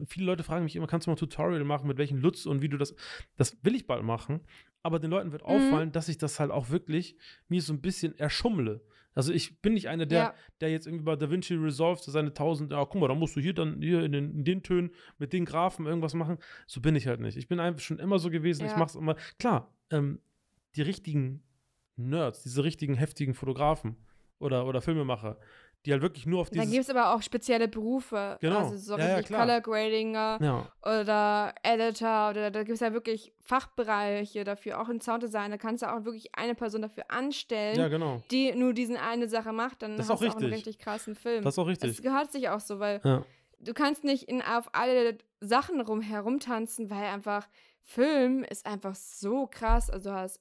viele Leute fragen mich immer, kannst du mal ein Tutorial machen, mit welchen Lutz und wie du das, das will ich bald machen. Aber den Leuten wird mhm. auffallen, dass ich das halt auch wirklich mir so ein bisschen erschummle. Also ich bin nicht einer, der, ja. der jetzt irgendwie bei DaVinci Resolve seine 1000, ja, guck mal, da musst du hier dann hier in den, in den Tönen mit den Graphen irgendwas machen. So bin ich halt nicht. Ich bin einfach schon immer so gewesen. Ja. Ich mach's immer. Klar, ähm, die richtigen Nerds, diese richtigen heftigen Fotografen oder, oder Filmemacher, die halt wirklich nur auf dieses. Da gibt es aber auch spezielle Berufe. Genau. Also so ja, ja, Color Gradinger ja. oder Editor oder da gibt es ja wirklich Fachbereiche dafür, auch in Sounddesign. Da kannst du auch wirklich eine Person dafür anstellen, ja, genau. die nur diesen eine Sache macht. Dann das hast du auch einen richtig krassen Film. Das ist auch richtig. Das gehört sich auch so, weil du kannst nicht in, auf alle Sachen rum herumtanzen, weil einfach Film ist einfach so krass. Also du hast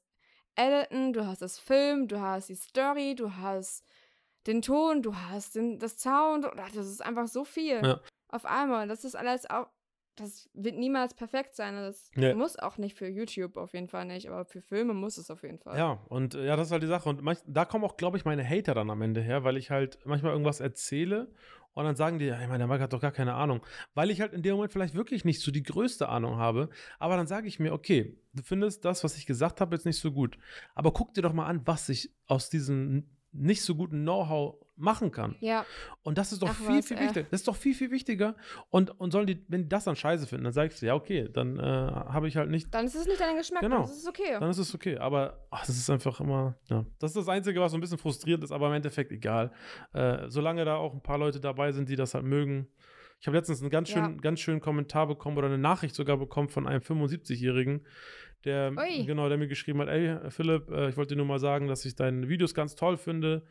Editen, du hast das Film, du hast die Story, du hast den Ton, du hast den, das Sound, das ist einfach so viel ja. auf einmal. Das ist alles auch, das wird niemals perfekt sein. Das nee. muss auch nicht für YouTube auf jeden Fall nicht, aber für Filme muss es auf jeden Fall. Ja, und ja, das ist halt die Sache. Und manch, da kommen auch, glaube ich, meine Hater dann am Ende her, weil ich halt manchmal irgendwas erzähle und dann sagen die, ich meine, der Mike hat doch gar keine Ahnung. Weil ich halt in dem Moment vielleicht wirklich nicht so die größte Ahnung habe. Aber dann sage ich mir, okay, du findest das, was ich gesagt habe, jetzt nicht so gut. Aber guck dir doch mal an, was ich aus diesem nicht so guten Know-how machen kann. Ja. Und das ist doch Ach, viel, was, viel wichtiger. Äh. Das ist doch viel, viel wichtiger. Und, und sollen die, wenn die das dann scheiße finden, dann sagst du, ja, okay, dann äh, habe ich halt nicht. Dann ist es nicht dein Geschmack, genau. dann ist es okay. Dann ist es okay. Aber ach, das ist einfach immer, ja. Das ist das Einzige, was so ein bisschen frustrierend ist, aber im Endeffekt egal. Äh, solange da auch ein paar Leute dabei sind, die das halt mögen. Ich habe letztens einen ganz schönen, ja. ganz schönen Kommentar bekommen oder eine Nachricht sogar bekommen von einem 75-Jährigen, der, genau, der mir geschrieben hat, ey, Philipp, äh, ich wollte dir nur mal sagen, dass ich deine Videos ganz toll finde.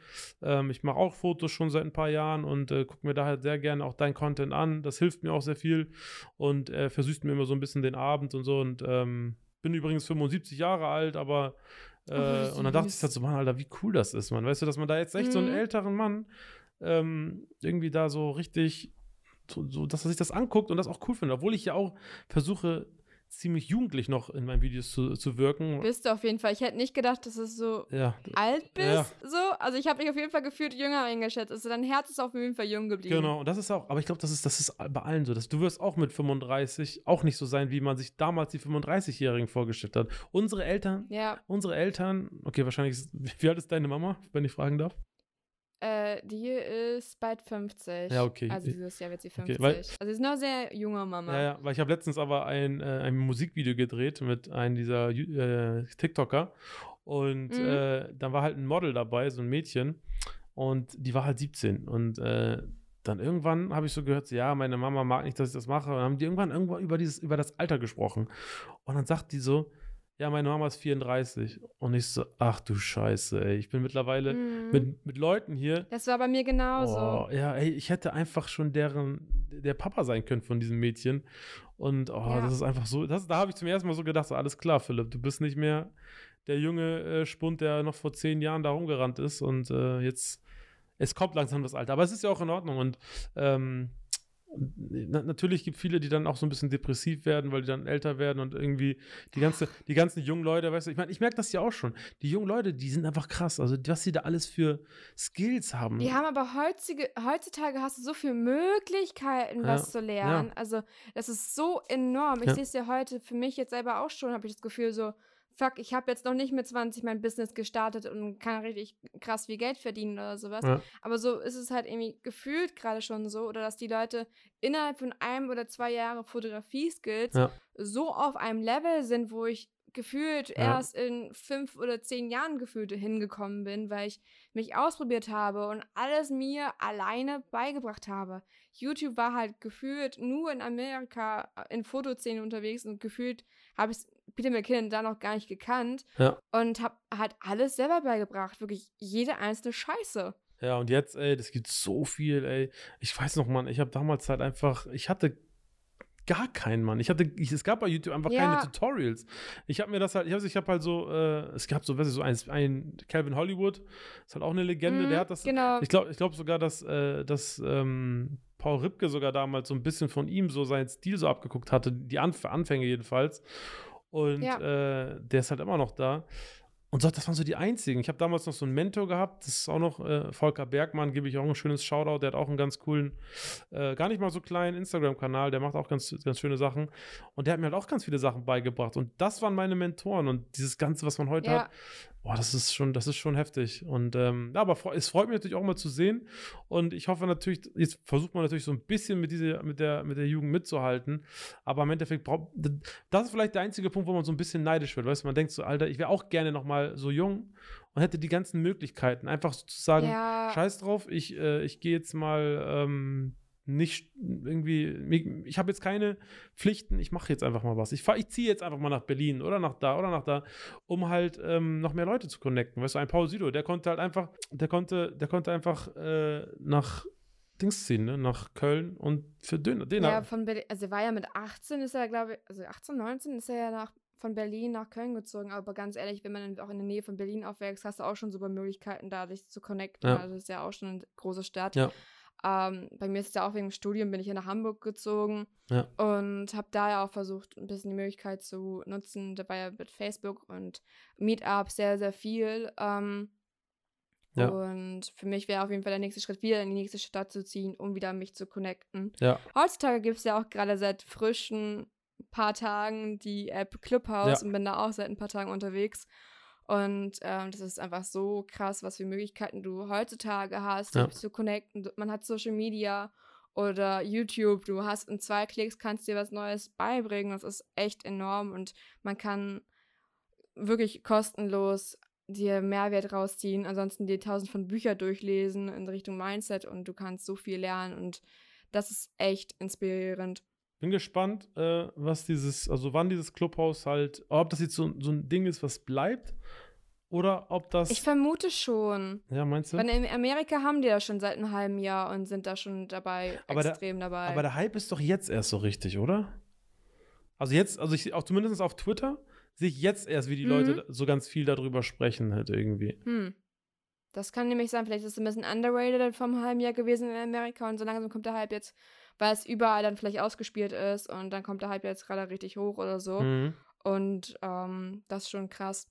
Ähm, ich mache auch Fotos schon seit ein paar Jahren und äh, gucke mir daher sehr gerne auch dein Content an. Das hilft mir auch sehr viel und äh, versüßt mir immer so ein bisschen den Abend und so. Und ähm, bin übrigens 75 Jahre alt, aber äh, oh, und dann dachte ich halt so, Mann, Alter, wie cool das ist, man. Weißt du, dass man da jetzt echt mhm. so einen mhm. älteren Mann ähm, irgendwie da so richtig, so, so, dass er sich das anguckt und das auch cool findet, obwohl ich ja auch versuche, ziemlich jugendlich noch in meinen Videos zu, zu wirken. Bist du auf jeden Fall. Ich hätte nicht gedacht, dass du so ja. alt bist. Ja. So. Also ich habe dich auf jeden Fall gefühlt jünger eingeschätzt. Also dein Herz ist auf jeden Fall jung geblieben. Genau, und das ist auch, aber ich glaube, das ist, das ist bei allen so. Dass du wirst auch mit 35 auch nicht so sein, wie man sich damals die 35-Jährigen vorgestellt hat. Unsere Eltern, ja. unsere Eltern, okay, wahrscheinlich, ist, <laughs> wie alt ist deine Mama, wenn ich fragen darf? Äh, die ist bald 50. Ja, okay. Also dieses Jahr wird sie 50. Okay, weil, also sie ist noch sehr junge Mama. Ja, ja, weil ich habe letztens aber ein, äh, ein Musikvideo gedreht mit einem dieser äh, TikToker und mhm. äh, dann war halt ein Model dabei, so ein Mädchen und die war halt 17 und äh, dann irgendwann habe ich so gehört, so, ja, meine Mama mag nicht, dass ich das mache. Und dann haben die irgendwann irgendwann über dieses über das Alter gesprochen und dann sagt die so, ja, meine Mama ist 34. Und ich so, ach du Scheiße, ey. Ich bin mittlerweile mhm. mit, mit Leuten hier. Das war bei mir genauso. Oh, ja, ey, ich hätte einfach schon deren, der Papa sein können von diesem Mädchen. Und oh, ja. das ist einfach so, das, da habe ich zum ersten Mal so gedacht, so, alles klar, Philipp, du bist nicht mehr der junge äh, Spund, der noch vor zehn Jahren da rumgerannt ist. Und äh, jetzt, es kommt langsam das Alter. Aber es ist ja auch in Ordnung. Und ähm, na, natürlich gibt es viele, die dann auch so ein bisschen depressiv werden, weil die dann älter werden und irgendwie die ganze, die ganzen jungen Leute, weißt du, ich meine, ich merke das ja auch schon. Die jungen Leute, die sind einfach krass. Also, was sie da alles für Skills haben. Die haben aber heutzutage, heutzutage hast du so viele Möglichkeiten, ja, was zu lernen. Ja. Also, das ist so enorm. Ich ja. sehe es ja heute für mich jetzt selber auch schon, habe ich das Gefühl, so, fuck, ich habe jetzt noch nicht mit 20 mein Business gestartet und kann richtig krass viel Geld verdienen oder sowas. Ja. Aber so ist es halt irgendwie gefühlt gerade schon so, oder dass die Leute innerhalb von einem oder zwei Jahren Fotografie-Skills ja. so auf einem Level sind, wo ich gefühlt Ja. erst in fünf oder zehn Jahren gefühlt hingekommen bin, weil ich mich ausprobiert habe und alles mir alleine beigebracht habe. YouTube war halt gefühlt nur in Amerika äh, in Fotoszenen unterwegs und gefühlt habe ich Peter McKinnon da noch gar nicht gekannt Ja. und habe halt alles selber beigebracht. Wirklich jede einzelne Scheiße. Ja, und jetzt, ey, das gibt so viel, ey. Ich weiß noch, Mann, ich habe damals halt einfach, ich hatte gar keinen, Mann. Ich hatte, ich, es gab bei YouTube einfach Ja. keine Tutorials. Ich habe mir das halt, ich habe ich hab halt so, äh, es gab so, weißt du, so ein, ein Calvin Hollywood, ist halt auch eine Legende, Mhm, der hat das, Genau. ich glaube ich glaub sogar, dass, äh, dass ähm, Paul Ripke sogar damals so ein bisschen von ihm so seinen Stil so abgeguckt hatte, die Anf Anfänge jedenfalls. Und Ja. äh, der ist halt immer noch da. Und so, das waren so die einzigen. Ich habe damals noch so einen Mentor gehabt, das ist auch noch äh, Volker Bergmann, gebe ich auch ein schönes Shoutout. Der hat auch einen ganz coolen, äh, gar nicht mal so kleinen Instagram-Kanal, der macht auch ganz, ganz schöne Sachen. Und der hat mir halt auch ganz viele Sachen beigebracht. Und das waren meine Mentoren. Und dieses Ganze, was man heute Ja. hat, boah, das ist schon, das ist schon heftig. Und ähm, ja, aber es freut mich natürlich auch mal zu sehen. Und ich hoffe natürlich, jetzt versucht man natürlich so ein bisschen mit, diese, mit, der, mit der Jugend mitzuhalten. Aber im Endeffekt braucht, das ist vielleicht der einzige Punkt, wo man so ein bisschen neidisch wird. Weißt du, man denkt so, Alter, ich wäre auch gerne noch mal so jung und hätte die ganzen Möglichkeiten. Einfach sozusagen, Ja. scheiß drauf, ich, äh, ich gehe jetzt mal ähm, nicht irgendwie, ich habe jetzt keine Pflichten, ich mache jetzt einfach mal was. Ich, fahr- ich ziehe jetzt einfach mal nach Berlin oder nach da oder nach da, um halt ähm, noch mehr Leute zu connecten. Weißt du, ein Paul Sido, der konnte halt einfach, der konnte, der konnte einfach äh, nach Dings ziehen, ne? nach Köln und für den, den Ja, von Berlin, also er war ja mit 18, ist er, glaube ich, also 18, 19 ist er ja nach, von Berlin nach Köln gezogen. Aber ganz ehrlich, wenn man dann auch in der Nähe von Berlin aufwächst, hast du auch schon super Möglichkeiten, da dich zu connecten. Ja. Also das ist ja auch schon eine große Stadt. Ja. Ähm, bei mir ist es ja auch wegen dem Studium, bin ich ja nach Hamburg gezogen Ja. und habe da ja auch versucht, ein bisschen die Möglichkeit zu nutzen. Da war ja mit Facebook und Meetup sehr, sehr viel. Ähm, Ja. Und für mich wäre auf jeden Fall der nächste Schritt, wieder in die nächste Stadt zu ziehen, um wieder mich zu connecten. ja, Heutzutage gibt es ja auch gerade seit frischen paar Tagen die App Clubhouse und bin da auch seit ein paar Tagen unterwegs. Und ähm, das ist einfach so krass, was für Möglichkeiten du heutzutage hast, Ja. dich zu connecten. Man hat Social Media oder YouTube. Du hast in zwei Klicks kannst dir was Neues beibringen. Das ist echt enorm und man kann wirklich kostenlos dir Mehrwert rausziehen. Ansonsten dir tausend von Büchern durchlesen in Richtung Mindset und du kannst so viel lernen und das ist echt inspirierend. bin gespannt, äh, was dieses, also wann dieses Clubhaus halt, ob das jetzt so, so ein Ding ist, was bleibt, oder ob das. Ich vermute schon. ja, meinst du? Weil in Amerika haben die das schon seit einem halben Jahr und sind da schon dabei, Aber der- extrem dabei. Aber der Hype ist doch jetzt erst so richtig, oder? Also jetzt, also ich auch zumindest auf Twitter sehe ich jetzt erst, wie die Mhm. Leute so ganz viel darüber sprechen, halt irgendwie. hm. Das kann nämlich sein, vielleicht ist es ein bisschen underrated vom halben Jahr gewesen in Amerika und so langsam kommt der Hype jetzt, weil es überall dann vielleicht ausgespielt ist und dann kommt der Hype jetzt gerade richtig hoch oder so. Mhm. Und ähm, das ist schon krass.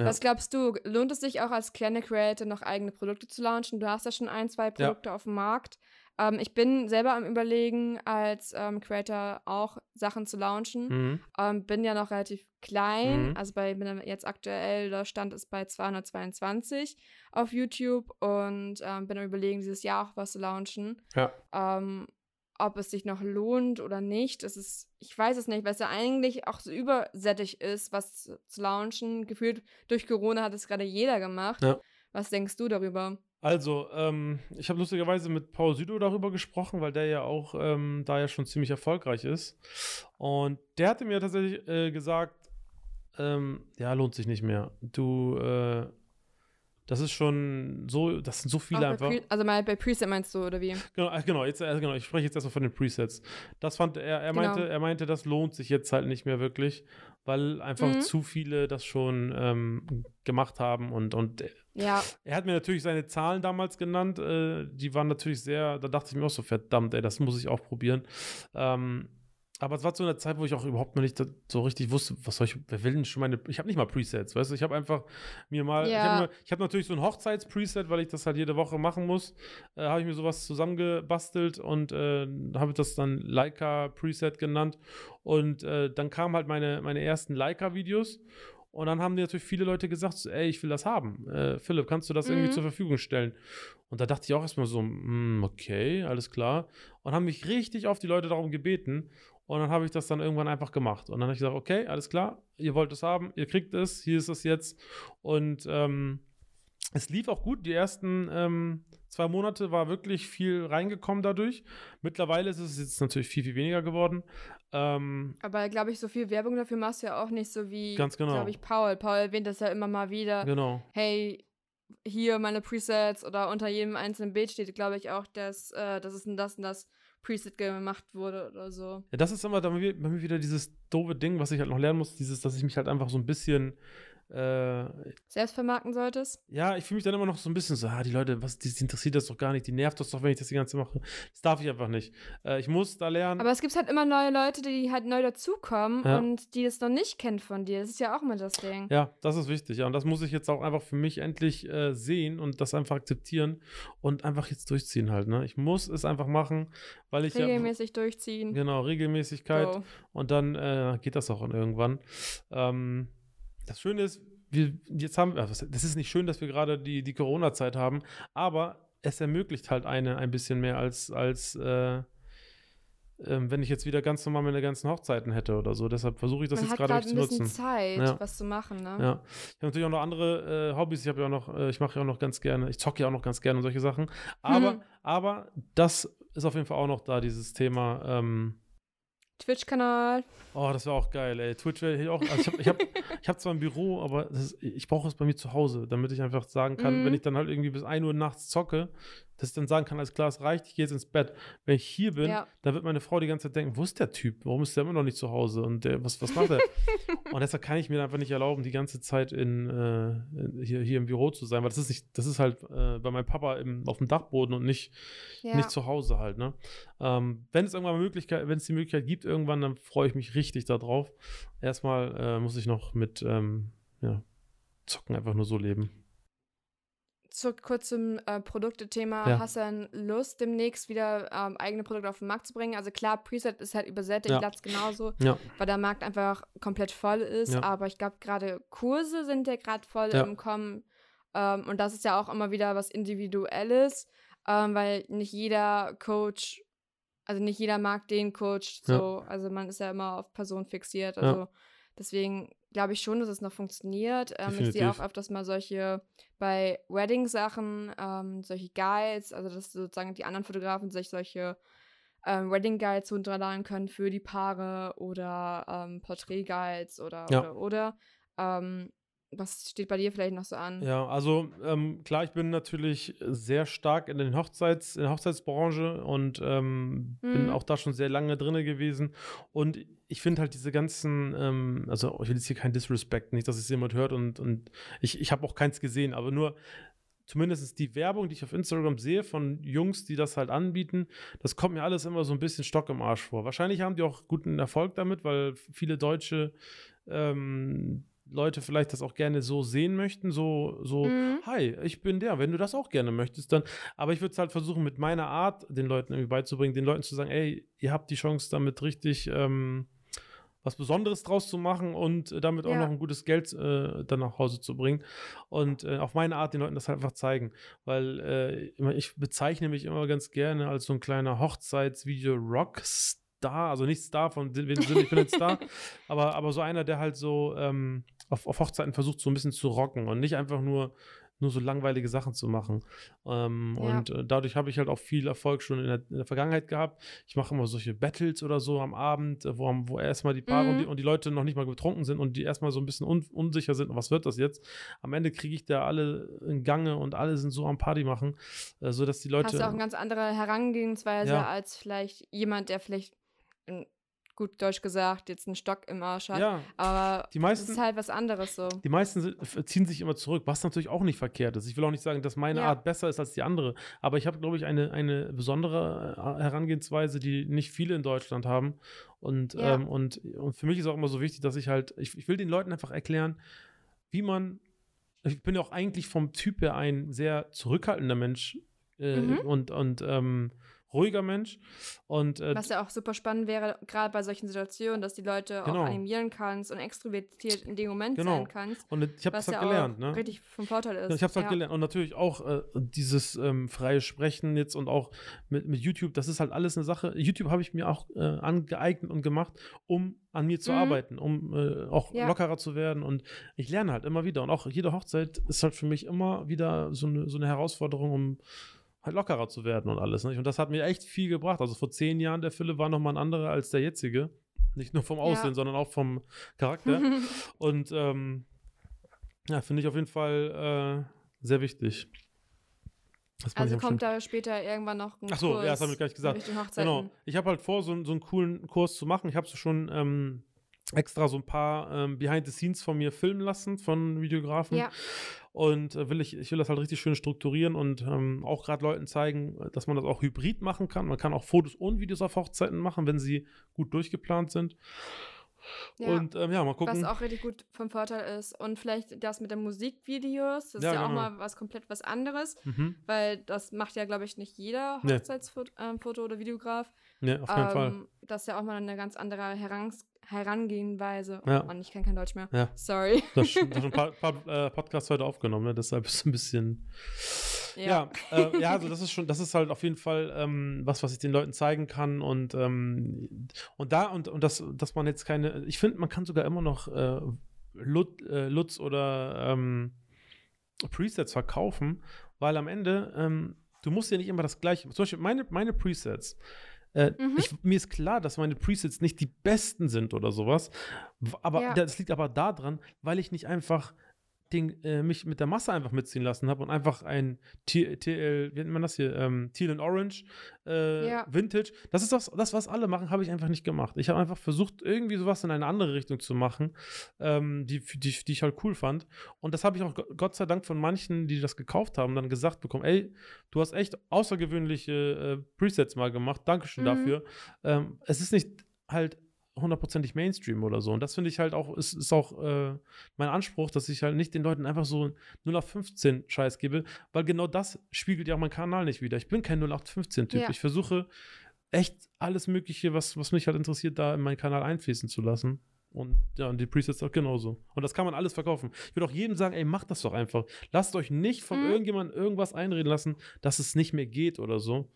Ja. Was glaubst du, lohnt es sich auch als kleine Creator noch eigene Produkte zu launchen? Du hast ja schon ein, zwei Produkte auf dem Markt. Ähm, ich bin selber am Überlegen, als ähm, Creator auch Sachen zu launchen. Mhm. Ähm, bin ja noch relativ klein, Mhm. also bei bin jetzt aktuell, der Stand ist bei 222 auf YouTube und ähm, bin am Überlegen, dieses Jahr auch was zu launchen. Ja. Ob es sich noch lohnt oder nicht, das ist, ich weiß es nicht, weil es ja eigentlich auch so übersättig ist, was zu, zu launchen. Gefühlt durch Corona hat es gerade jeder gemacht. Ja. Was denkst du darüber? Also, ähm, ich habe lustigerweise mit Paul Südo darüber gesprochen, weil der ja auch ähm, da ja schon ziemlich erfolgreich ist. Und der hatte mir tatsächlich äh, gesagt, ähm, ja, lohnt sich nicht mehr. Du, äh, das ist schon so, das sind so viele einfach. Pre also mal bei Preset meinst du, oder wie? Genau, äh, genau, jetzt, äh, genau, ich spreche jetzt erstmal von den Presets. Das fand er, er Genau. meinte, er meinte, das lohnt sich jetzt halt nicht mehr wirklich, weil einfach Mhm. zu viele das schon ähm, gemacht haben und, und Ja, er hat mir natürlich seine Zahlen damals genannt, äh, die waren natürlich sehr, da dachte ich mir auch so, verdammt, ey, das muss ich auch probieren. Ähm, aber es war zu einer Zeit, wo ich auch überhaupt noch nicht so richtig wusste, was soll ich, wer will denn schon meine, ich habe nicht mal Presets, weißt du, ich habe einfach mir mal, ich Ja. ich habe natürlich so ein Hochzeits-Preset, weil ich das halt jede Woche machen muss, äh, habe ich mir sowas zusammengebastelt und äh, habe das dann Leica-Preset genannt und äh, dann kamen halt meine, meine ersten Leica-Videos und dann haben natürlich viele Leute gesagt, ey, ich will das haben. Äh, Philipp, kannst du das irgendwie Mhm. zur Verfügung stellen? Und da dachte ich auch erstmal so, hm, okay, alles klar. Und haben mich richtig auf die Leute darum gebeten. Und dann habe ich das dann irgendwann einfach gemacht. Und dann habe ich gesagt, okay, alles klar, ihr wollt es haben, ihr kriegt es, hier ist es jetzt. Und ähm, es lief auch gut. Die ersten ähm, zwei Monate war wirklich viel reingekommen dadurch. Mittlerweile ist es jetzt natürlich viel, viel weniger geworden. Ähm, Aber glaube ich, so viel Werbung dafür machst du ja auch nicht so wie, Ganz genau. glaube ich, Paul. Paul erwähnt das ja immer mal wieder. genau. Hey, hier meine Presets oder unter jedem einzelnen Bild steht, glaube ich, auch, dass, äh, dass es ein das und das Preset gemacht wurde oder so. Ja, das ist immer bei mir wieder dieses doofe Ding, was ich halt noch lernen muss, dieses, dass ich mich halt einfach so ein bisschen äh, Selbst vermarkten solltest? ja, ich fühle mich dann immer noch so ein bisschen so, ah, die Leute, was, die, die interessiert das doch gar nicht, die nervt das doch, wenn ich das die ganze Zeit mache. Das darf ich einfach nicht. Äh, ich muss da lernen. Aber es gibt halt immer neue Leute, die halt neu dazukommen Ja. und die es noch nicht kennen von dir. Das ist ja auch immer das Ding. Ja, das ist wichtig. Ja, und das muss ich jetzt auch einfach für mich endlich äh, sehen und das einfach akzeptieren und einfach jetzt durchziehen halt. Ne? Ich muss es einfach machen, weil ich Regelmäßig durchziehen. ja genau Regelmäßigkeit Go. und dann äh, geht das auch irgendwann. Ähm, das Schöne ist, wir jetzt haben, das ist nicht schön, dass wir gerade die die Corona-Zeit haben, aber es ermöglicht halt eine ein bisschen mehr als als äh, ähm, wenn ich jetzt wieder ganz normal meine ganzen Hochzeiten hätte oder so. Deshalb versuche ich das Man jetzt hat gerade zu ein bisschen nutzen. Zeit, Ja. was zu machen, ne? Ja. Ich habe natürlich auch noch andere äh, Hobbys. Ich habe ja auch noch, äh, ich mache ja auch noch ganz gerne, ich zocke ja auch noch ganz gerne und solche Sachen. Aber, Mhm. aber das ist auf jeden Fall auch noch da, dieses Thema. Ähm, Twitch-Kanal. oh, das wäre auch geil, ey. Twitch wäre hier auch. Also ich habe ich hab, ich hab zwar ein Büro, aber ist, ich brauche es bei mir zu Hause, damit ich einfach sagen kann, Mhm. wenn ich dann halt irgendwie bis 1 Uhr nachts zocke, dass ich dann sagen kann, alles klar, es reicht, ich gehe jetzt ins Bett. Wenn ich hier bin, Ja. dann wird meine Frau die ganze Zeit denken, wo ist der Typ? Warum ist der immer noch nicht zu Hause? Und der, was, was macht er? <laughs> und deshalb kann ich mir einfach nicht erlauben, die ganze Zeit in, äh, hier, hier im Büro zu sein, weil das ist nicht, das ist halt äh, bei meinem Papa im, auf dem Dachboden und nicht, Ja. nicht zu Hause halt, ne? Ähm, wenn es irgendwann Möglichkeit, wenn es die Möglichkeit gibt, irgendwann, dann freue ich mich richtig darauf. Erstmal äh, muss ich noch mit ähm, ja, Zocken einfach nur so leben. Zu kurzem äh, Produktethema. Ja. Hast du dann Lust, demnächst wieder ähm, eigene Produkte auf den Markt zu bringen? Also klar, Preset ist halt übersättigt, Ja. Latz genauso, Ja. weil der Markt einfach komplett voll ist. Ja. Aber ich glaube, gerade Kurse sind ja gerade voll im Kommen. Ähm, und das ist ja auch immer wieder was Individuelles, ähm, weil nicht jeder Coach, also nicht jeder mag den Coach. So, also man ist ja immer auf Person fixiert. Also deswegen glaube ich schon, dass es noch funktioniert. Ähm, ich sehe auch öfters mal solche bei Wedding-Sachen, ähm, solche Guides, also dass sozusagen die anderen Fotografen sich solche ähm, Wedding-Guides runterladen können für die Paare oder ähm, Porträt-Guides oder Ja. oder oder. Was steht bei dir vielleicht noch so an? Ja, also ähm, klar, ich bin natürlich sehr stark in, den Hochzeits, in der Hochzeitsbranche und ähm, bin Mhm. auch da schon sehr lange drin gewesen. Und ich finde halt diese ganzen, ähm, also ich will jetzt hier kein Disrespect, nicht, dass es jemand hört und, und ich, ich habe auch keins gesehen, aber nur zumindest die Werbung, die ich auf Instagram sehe von Jungs, die das halt anbieten, das kommt mir alles immer so ein bisschen Stock im Arsch vor. Wahrscheinlich haben die auch guten Erfolg damit, weil viele deutsche ähm, Leute vielleicht das auch gerne so sehen möchten, so, so, Mhm. hi, ich bin der, wenn du das auch gerne möchtest, dann, aber ich würde es halt versuchen, mit meiner Art den Leuten irgendwie beizubringen, den Leuten zu sagen, ey, ihr habt die Chance damit richtig ähm, was Besonderes draus zu machen und äh, damit auch Ja. noch ein gutes Geld äh, dann nach Hause zu bringen und äh, auf meine Art den Leuten das halt einfach zeigen, weil äh, ich bezeichne mich immer ganz gerne als so ein kleiner Hochzeitsvideo-Rockstar, also nicht Star von dem Sinne, ich bin ein Star, <laughs> aber, aber so einer, der halt so ähm, auf, auf Hochzeiten versucht, so ein bisschen zu rocken und nicht einfach nur, nur so langweilige Sachen zu machen. Ähm, Ja. Und äh, dadurch habe ich halt auch viel Erfolg schon in der, in der Vergangenheit gehabt. Ich mache immer solche Battles oder so am Abend, äh, wo, wo erstmal die Paare und, die, Mhm. und die Leute noch nicht mal betrunken sind und die erstmal so ein bisschen un, unsicher sind, was wird das jetzt? Am Ende kriege ich da alle in Gange und alle sind so am Party machen, äh, sodass die Leute. Hast du auch eine ganz andere Herangehensweise Ja. als vielleicht jemand, der vielleicht, gut Deutsch gesagt, jetzt einen Stock im Arsch hat. ja, Aber die das meisten. ist halt was anderes so. Die meisten ziehen sich immer zurück, was natürlich auch nicht verkehrt ist. Ich will auch nicht sagen, dass meine Ja. Art besser ist als die andere, aber ich habe, glaube ich, eine, eine besondere äh, Herangehensweise, die nicht viele in Deutschland haben. Und, Ja. ähm, und, und für mich ist auch immer so wichtig, dass ich halt, ich, ich will den Leuten einfach erklären, wie man, ich bin ja auch eigentlich vom Typ her ein sehr zurückhaltender Mensch äh, Mhm. und, und ähm, ruhiger Mensch. Und, äh, Was ja auch super spannend wäre, gerade bei solchen Situationen, dass die Leute Genau. auch animieren kannst und extrovertiert in dem Moment Genau. sein kannst. und ich habe das halt ja gelernt, ne? richtig vom Vorteil ist. Ich habe es halt ja. gelernt. Und natürlich auch äh, dieses ähm, freie Sprechen jetzt und auch mit, mit YouTube, das ist halt alles eine Sache. YouTube habe ich mir auch äh, angeeignet und gemacht, um an mir zu Mhm. arbeiten, um äh, auch Ja. lockerer zu werden. Und ich lerne halt immer wieder. Und auch jede Hochzeit ist halt für mich immer wieder so eine, so eine Herausforderung, um halt lockerer zu werden und alles. Nicht? Und das hat mir echt viel gebracht. Also vor zehn Jahren der Philipp war nochmal ein anderer als der jetzige. Nicht nur vom Ja. Aussehen, sondern auch vom Charakter. <laughs> Und ähm, ja, finde ich auf jeden Fall äh, sehr wichtig. Also kommt da später irgendwann noch ein Ach so, Kurs ja, das habe ich gar nicht gesagt. Genau. Ich habe halt vor, so, so einen coolen Kurs zu machen. Ich habe so schon ähm, extra so ein paar ähm, Behind the Scenes von mir filmen lassen von Videografen. Ja. Und äh, will ich, ich will das halt richtig schön strukturieren und ähm, auch gerade Leuten zeigen, äh, dass man das auch hybrid machen kann. Man kann auch Fotos und Videos auf Hochzeiten machen, wenn sie gut durchgeplant sind. Ja. Und ähm, ja, mal gucken. Was auch richtig gut vom Vorteil ist. Und vielleicht das mit den Musikvideos, das Ja, ist ja auch genau. mal was komplett was anderes, mhm. weil das macht ja, glaube ich, nicht jeder Nee. Hochzeitsfoto ähm, Foto oder Videograf. Ja, auf Fall. Ähm, das ist ja auch mal eine ganz andere Herans Herangehenweise. Ja. Oh Mann, ich kann kein Deutsch mehr. Ja. Sorry. Du hast schon, ein paar, <laughs> paar äh, Podcasts heute aufgenommen, ne? deshalb ist es ein bisschen. Ja, äh, ja, also das ist schon, das ist halt auf jeden Fall ähm, was, was ich den Leuten zeigen kann und ähm, und da und und das, dass man jetzt keine, ich finde, man kann sogar immer noch äh, Lut, äh, Lutz oder ähm, Presets verkaufen, weil am Ende ähm, du musst ja nicht immer das gleiche. Zum Beispiel meine meine Presets. Äh, Mhm. ich, mir ist klar, dass meine Presets nicht die besten sind oder sowas. Aber Ja. das liegt aber daran, weil ich nicht einfach den, äh, mich mit der Masse einfach mitziehen lassen habe und einfach ein T TL, wie nennt man das hier? Ähm, Teal and Orange äh, Ja. Vintage. Das ist das, das, was alle machen, habe ich einfach nicht gemacht. Ich habe einfach versucht, irgendwie sowas in eine andere Richtung zu machen, ähm, die, die, die ich halt cool fand. Und das habe ich auch Go- Gott sei Dank von manchen, die das gekauft haben, dann gesagt bekommen: Ey, du hast echt außergewöhnliche äh, Presets mal gemacht. Dankeschön Mhm. dafür. Ähm, es ist nicht halt hundertprozentig Mainstream oder so. Und das finde ich halt auch, ist, ist auch äh, mein Anspruch, dass ich halt nicht den Leuten einfach so 0815 Scheiß gebe, weil genau das spiegelt ja auch meinen Kanal nicht wieder. Ich bin kein 0815-Typ. Ja. Ich versuche echt alles Mögliche, was, was mich halt interessiert, da in meinen Kanal einfließen zu lassen. Und ja, und die Presets auch genauso. Und das kann man alles verkaufen. Ich würde auch jedem sagen, ey, macht das doch einfach. Lasst euch nicht von Mhm. irgendjemandem irgendwas einreden lassen, dass es nicht mehr geht oder so.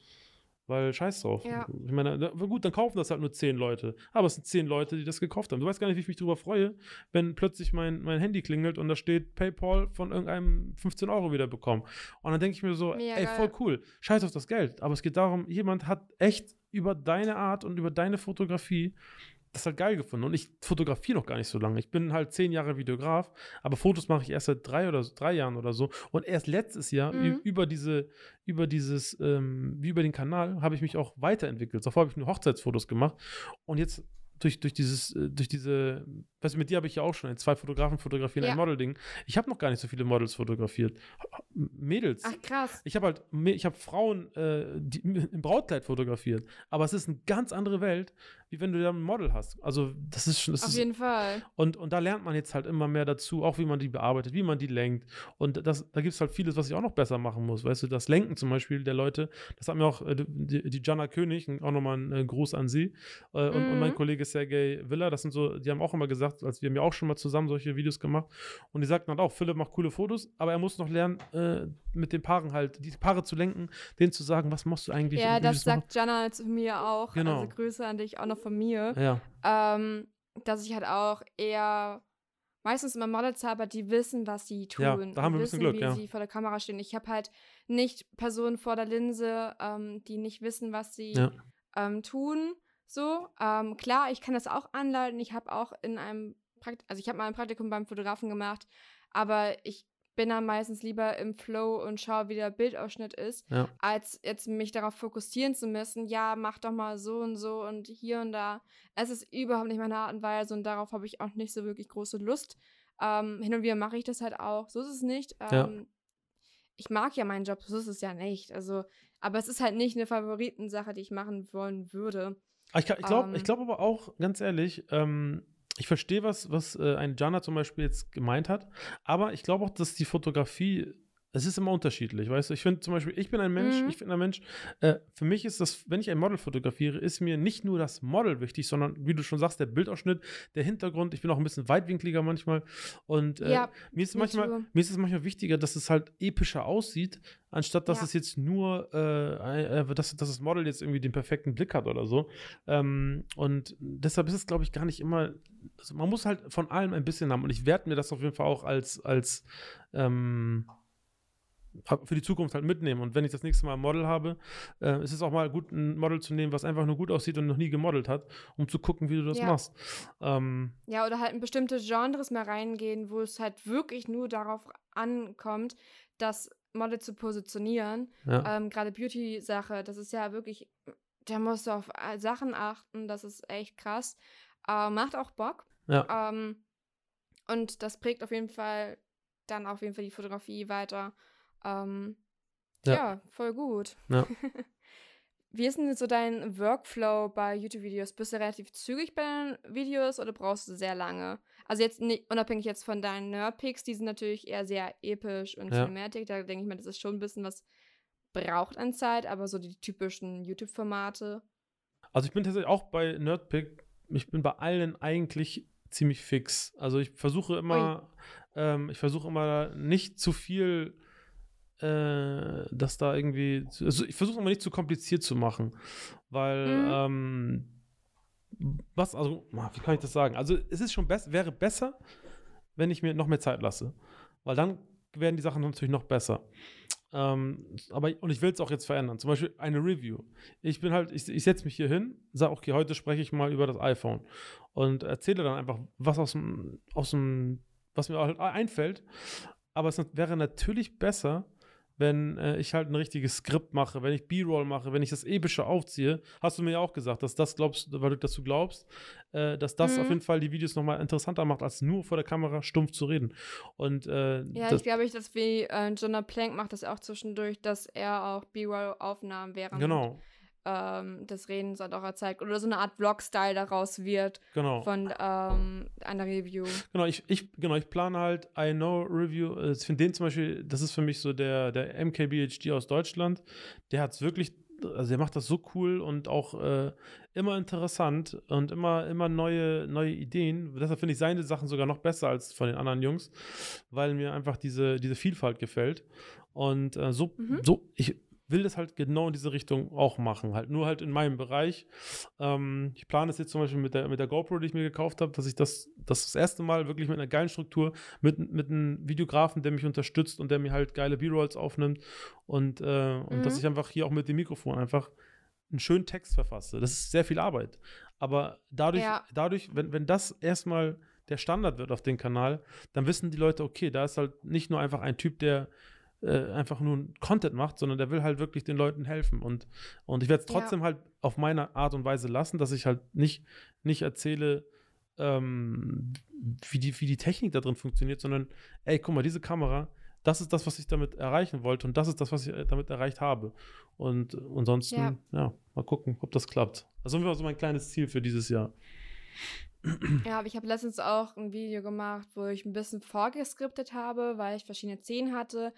Weil scheiß drauf. Ja. Ich meine, gut, dann kaufen das halt nur zehn Leute. Aber es sind zehn Leute, die das gekauft haben. Du weißt gar nicht, wie ich mich darüber freue, wenn plötzlich mein, mein Handy klingelt und da steht PayPal von irgendeinem 15 Euro wieder bekommen. Und dann denke ich mir so, Mega ey, voll cool. Scheiß auf das Geld. Aber es geht darum, jemand hat echt über deine Art und über deine Fotografie das halt geil gefunden. Und ich fotografiere noch gar nicht so lange. Ich bin halt zehn Jahre Videograf, aber Fotos mache ich erst seit drei oder so- drei Jahren oder so. Und erst letztes Jahr Mhm. über diese, über dieses, ähm, wie über den Kanal, habe ich mich auch weiterentwickelt. Davor habe ich nur Hochzeitsfotos gemacht. Und jetzt durch, durch dieses, äh, durch diese, weißt du, mit dir habe ich ja auch schon zwei Fotografen fotografieren, Ja. ein Model-Ding. Ich habe noch gar nicht so viele Models fotografiert. Mädels. Ach, krass. Ich habe halt, ich habe Frauen äh, die, <laughs> im Brautkleid fotografiert. Aber es ist eine ganz andere Welt, wie wenn du da ein Model hast. Also das ist schon, Auf ist, jeden Fall. und, und da lernt man jetzt halt immer mehr dazu, auch wie man die bearbeitet, wie man die lenkt. Und das, da gibt es halt vieles, was ich auch noch besser machen muss. Weißt du, das Lenken zum Beispiel der Leute, das hat mir auch äh, die, die Jana König, auch nochmal ein äh, Gruß an sie, äh, und, und mein Mhm. Kollege Sergej Villa, das sind so, die haben auch immer gesagt, als wir haben ja auch schon mal zusammen solche Videos gemacht. Und die sagten halt auch, Philipp macht coole Fotos, aber er muss noch lernen, äh, mit den Paaren halt, die Paare zu lenken, denen zu sagen, was machst du eigentlich? Ja, das machen. sagt Jana zu mir auch. Genau. Also Grüße an dich auch noch von mir. Ja, Ähm, dass ich halt auch eher meistens immer Models habe, die wissen, was sie tun. Ja, da haben wir ein und bisschen wissen, Glück, wie ja. sie vor der Kamera stehen. Ich habe halt nicht Personen vor der Linse, ähm, die nicht wissen, was sie Ja. ähm, tun. So, ähm, klar, ich kann das auch anleiten. Ich habe auch in einem Prakt also ich habe mal ein Praktikum beim Fotografen gemacht, aber ich bin dann meistens lieber im Flow und schaue, wie der Bildausschnitt ist, Ja. als jetzt mich darauf fokussieren zu müssen, ja, mach doch mal so und so und hier und da. Es ist überhaupt nicht meine Art und Weise und darauf habe ich auch nicht so wirklich große Lust. Ähm, hin und wieder mache ich das halt auch. So ist es nicht. Ähm, Ja. Ich mag ja meinen Job, so ist es ja nicht. Also, aber es ist halt nicht eine Favoritensache, die ich machen wollen würde. Aber Ich, ich glaube Ähm. ich glaub aber auch, ganz ehrlich, ähm, ich verstehe, was, was äh, ein Jana zum Beispiel jetzt gemeint hat, aber ich glaube auch, dass die Fotografie es ist immer unterschiedlich, weißt du? Ich finde zum Beispiel, ich bin ein Mensch, Mhm. ich bin ein Mensch, äh, für mich ist das, wenn ich ein Model fotografiere, ist mir nicht nur das Model wichtig, sondern wie du schon sagst, der Bildausschnitt, der Hintergrund. Ich bin auch ein bisschen weitwinkliger manchmal. Und äh, Ja, mir, ist manchmal, mir ist es manchmal wichtiger, dass es halt epischer aussieht, anstatt dass Ja. es jetzt nur, äh, äh, dass, dass das Model jetzt irgendwie den perfekten Blick hat oder so. Ähm, und deshalb ist es, glaube ich, gar nicht immer. Also man muss halt von allem ein bisschen haben. Und ich werde mir das auf jeden Fall auch als, als ähm, für die Zukunft halt mitnehmen. Und wenn ich das nächste Mal ein Model habe, äh, ist es auch mal gut, ein Model zu nehmen, was einfach nur gut aussieht und noch nie gemodelt hat, um zu gucken, wie du das Ja. machst. Ähm, Ja, oder halt in bestimmte Genres mehr reingehen, wo es halt wirklich nur darauf ankommt, das Model zu positionieren. ja. Ähm, Gerade Beauty-Sache, das ist ja wirklich, da musst du auf Sachen achten, das ist echt krass. Äh, macht auch Bock. ja. Ähm, und das prägt auf jeden Fall dann auf jeden Fall die Fotografie weiter. Ähm, Ja. ja. voll gut. Ja. <laughs> Wie ist denn so dein Workflow bei YouTube-Videos? Bist du relativ zügig bei den Videos oder brauchst du sehr lange? Also jetzt nicht, unabhängig jetzt von deinen Nerdpicks, die sind natürlich eher sehr episch und Ja. Cinematic. Da denke ich mir, das ist schon ein bisschen was braucht an Zeit, aber so die typischen YouTube-Formate. Also ich bin tatsächlich auch bei Nerdpick, ich bin bei allen eigentlich ziemlich fix. Also ich versuche immer, ähm, ich versuche immer nicht zu viel, äh, dass da irgendwie, also ich versuche immer nicht zu kompliziert zu machen, weil, Mhm. ähm, was, also, wie kann ich das sagen? Also es ist schon besser, wäre besser, wenn ich mir noch mehr Zeit lasse, weil dann werden die Sachen natürlich noch besser. Ähm, aber und ich will es auch jetzt verändern. Zum Beispiel eine Review. Ich bin halt, ich, ich setze mich hier hin, sage, okay, heute spreche ich mal über das iPhone und erzähle dann einfach, was aus dem, aus dem, was mir halt einfällt. Aber es wäre natürlich besser, wenn äh, ich halt ein richtiges Skript mache, wenn ich B-Roll mache, wenn ich das Epische aufziehe. Hast du mir ja auch gesagt, dass das glaubst, weil du, dass du glaubst, äh, dass das Mhm. auf jeden Fall die Videos nochmal interessanter macht, als nur vor der Kamera stumpf zu reden. Und äh, Ja, das, ich glaube, ich, dass wie äh, Jonah Plank macht das auch zwischendurch, dass er auch B-Roll-Aufnahmen während genau, ähm, des Redens halt auch erzeigt. Oder so eine Art Vlog-Style daraus wird genau. von ähm, einer Review. Genau, ich, ich, genau, ich plane halt I Know Review. äh, Ich finde den zum Beispiel, das ist für mich so der, der MKBHD aus Deutschland. Der hat es wirklich, also der macht das so cool und auch äh, immer interessant und immer, immer neue, neue Ideen. Deshalb finde ich seine Sachen sogar noch besser als von den anderen Jungs, weil mir einfach diese, diese Vielfalt gefällt. Und äh, so, Mhm. so, ich will das halt genau in diese Richtung auch machen. Halt nur halt in meinem Bereich. Ähm, ich plane es jetzt zum Beispiel mit der, mit der GoPro, die ich mir gekauft habe, dass ich das, das das erste Mal wirklich mit einer geilen Struktur, mit, mit einem Videografen, der mich unterstützt und der mir halt geile B-Rolls aufnimmt und, äh, und dass Mhm. ich einfach hier auch mit dem Mikrofon einfach einen schönen Text verfasse. Das ist sehr viel Arbeit. Aber dadurch, Ja. dadurch wenn, wenn das erstmal der Standard wird auf dem Kanal, dann wissen die Leute, okay, da ist halt nicht nur einfach ein Typ, der äh, einfach nur Content macht, sondern der will halt wirklich den Leuten helfen. Und, und ich werde es Ja. trotzdem halt auf meine Art und Weise lassen, dass ich halt nicht, nicht erzähle, ähm, wie, die, wie die Technik da drin funktioniert, sondern, ey, guck mal, diese Kamera, das ist das, was ich damit erreichen wollte und das ist das, was ich äh, damit erreicht habe. Und ansonsten, ja, Ja. mal gucken, ob das klappt. Also das war so mein kleines Ziel für dieses Jahr. Ja, aber ich habe letztens auch ein Video gemacht, wo ich ein bisschen vorgeskriptet habe, weil ich verschiedene Szenen hatte.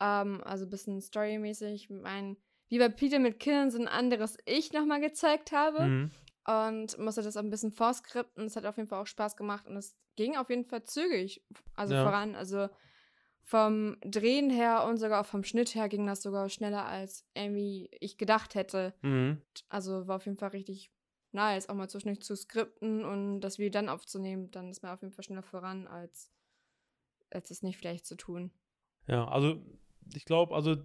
Ähm, also ein bisschen storymäßig. Mein, wie bei Peter mit Killen so ein anderes Ich nochmal gezeigt habe. Mhm. Und musste das auch ein bisschen vorskripten. Es hat auf jeden Fall auch Spaß gemacht und es ging auf jeden Fall zügig. Also Ja. voran. Also vom Drehen her und sogar auch vom Schnitt her ging das sogar schneller, als irgendwie ich gedacht hätte. Mhm. Also war auf jeden Fall richtig nice, auch mal zwischendurch zu skripten und das Video dann aufzunehmen. Dann ist man auf jeden Fall schneller voran, als, als es nicht vielleicht zu tun. Ja, also ich glaube, also,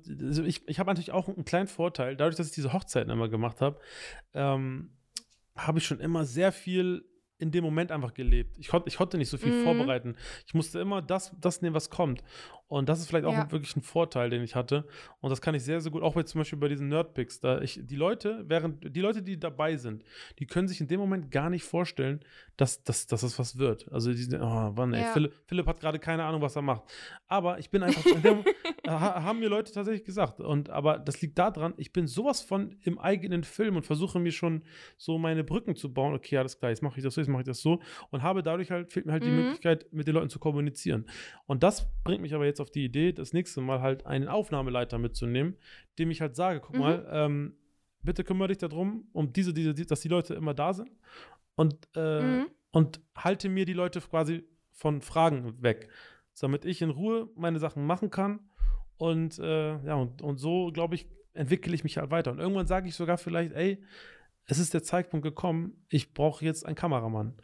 ich, ich habe natürlich auch einen kleinen Vorteil. Dadurch, dass ich diese Hochzeiten immer gemacht habe, ähm, habe ich schon immer sehr viel in dem Moment einfach gelebt. Ich, kon ich konnte nicht so viel Mhm. vorbereiten. Ich musste immer das, das nehmen, was kommt. Und das ist vielleicht auch Ja. wirklich ein Vorteil, den ich hatte. Und das kann ich sehr, sehr gut, auch bei, zum Beispiel bei diesen Nerdpicks. Da ich, die Leute, während die Leute, die dabei sind, die können sich in dem Moment gar nicht vorstellen, dass, dass, dass das was wird. Also die sind, oh Mann, ey, Ja. Philipp, Philipp hat gerade keine Ahnung, was er macht. Aber ich bin einfach, in dem, <laughs> ha, haben mir Leute tatsächlich gesagt. Und aber das liegt daran, ich bin sowas von im eigenen Film und versuche mir schon so meine Brücken zu bauen. Okay, alles klar, jetzt mache ich das so, jetzt mache ich das so. Und habe dadurch halt, fehlt mir halt die Mhm. Möglichkeit, mit den Leuten zu kommunizieren. Und das bringt mich aber jetzt jetzt auf die Idee, das nächste Mal halt einen Aufnahmeleiter mitzunehmen, dem ich halt sage, guck Mhm. mal, ähm, bitte kümmere dich darum, um diese, diese, die- dass die Leute immer da sind und, äh, Mhm. und halte mir die Leute quasi von Fragen weg, damit ich in Ruhe meine Sachen machen kann und äh, ja, und, und so, glaube ich, entwickle ich mich halt weiter. Und irgendwann sage ich sogar vielleicht, ey, es ist der Zeitpunkt gekommen, ich brauche jetzt einen Kameramann.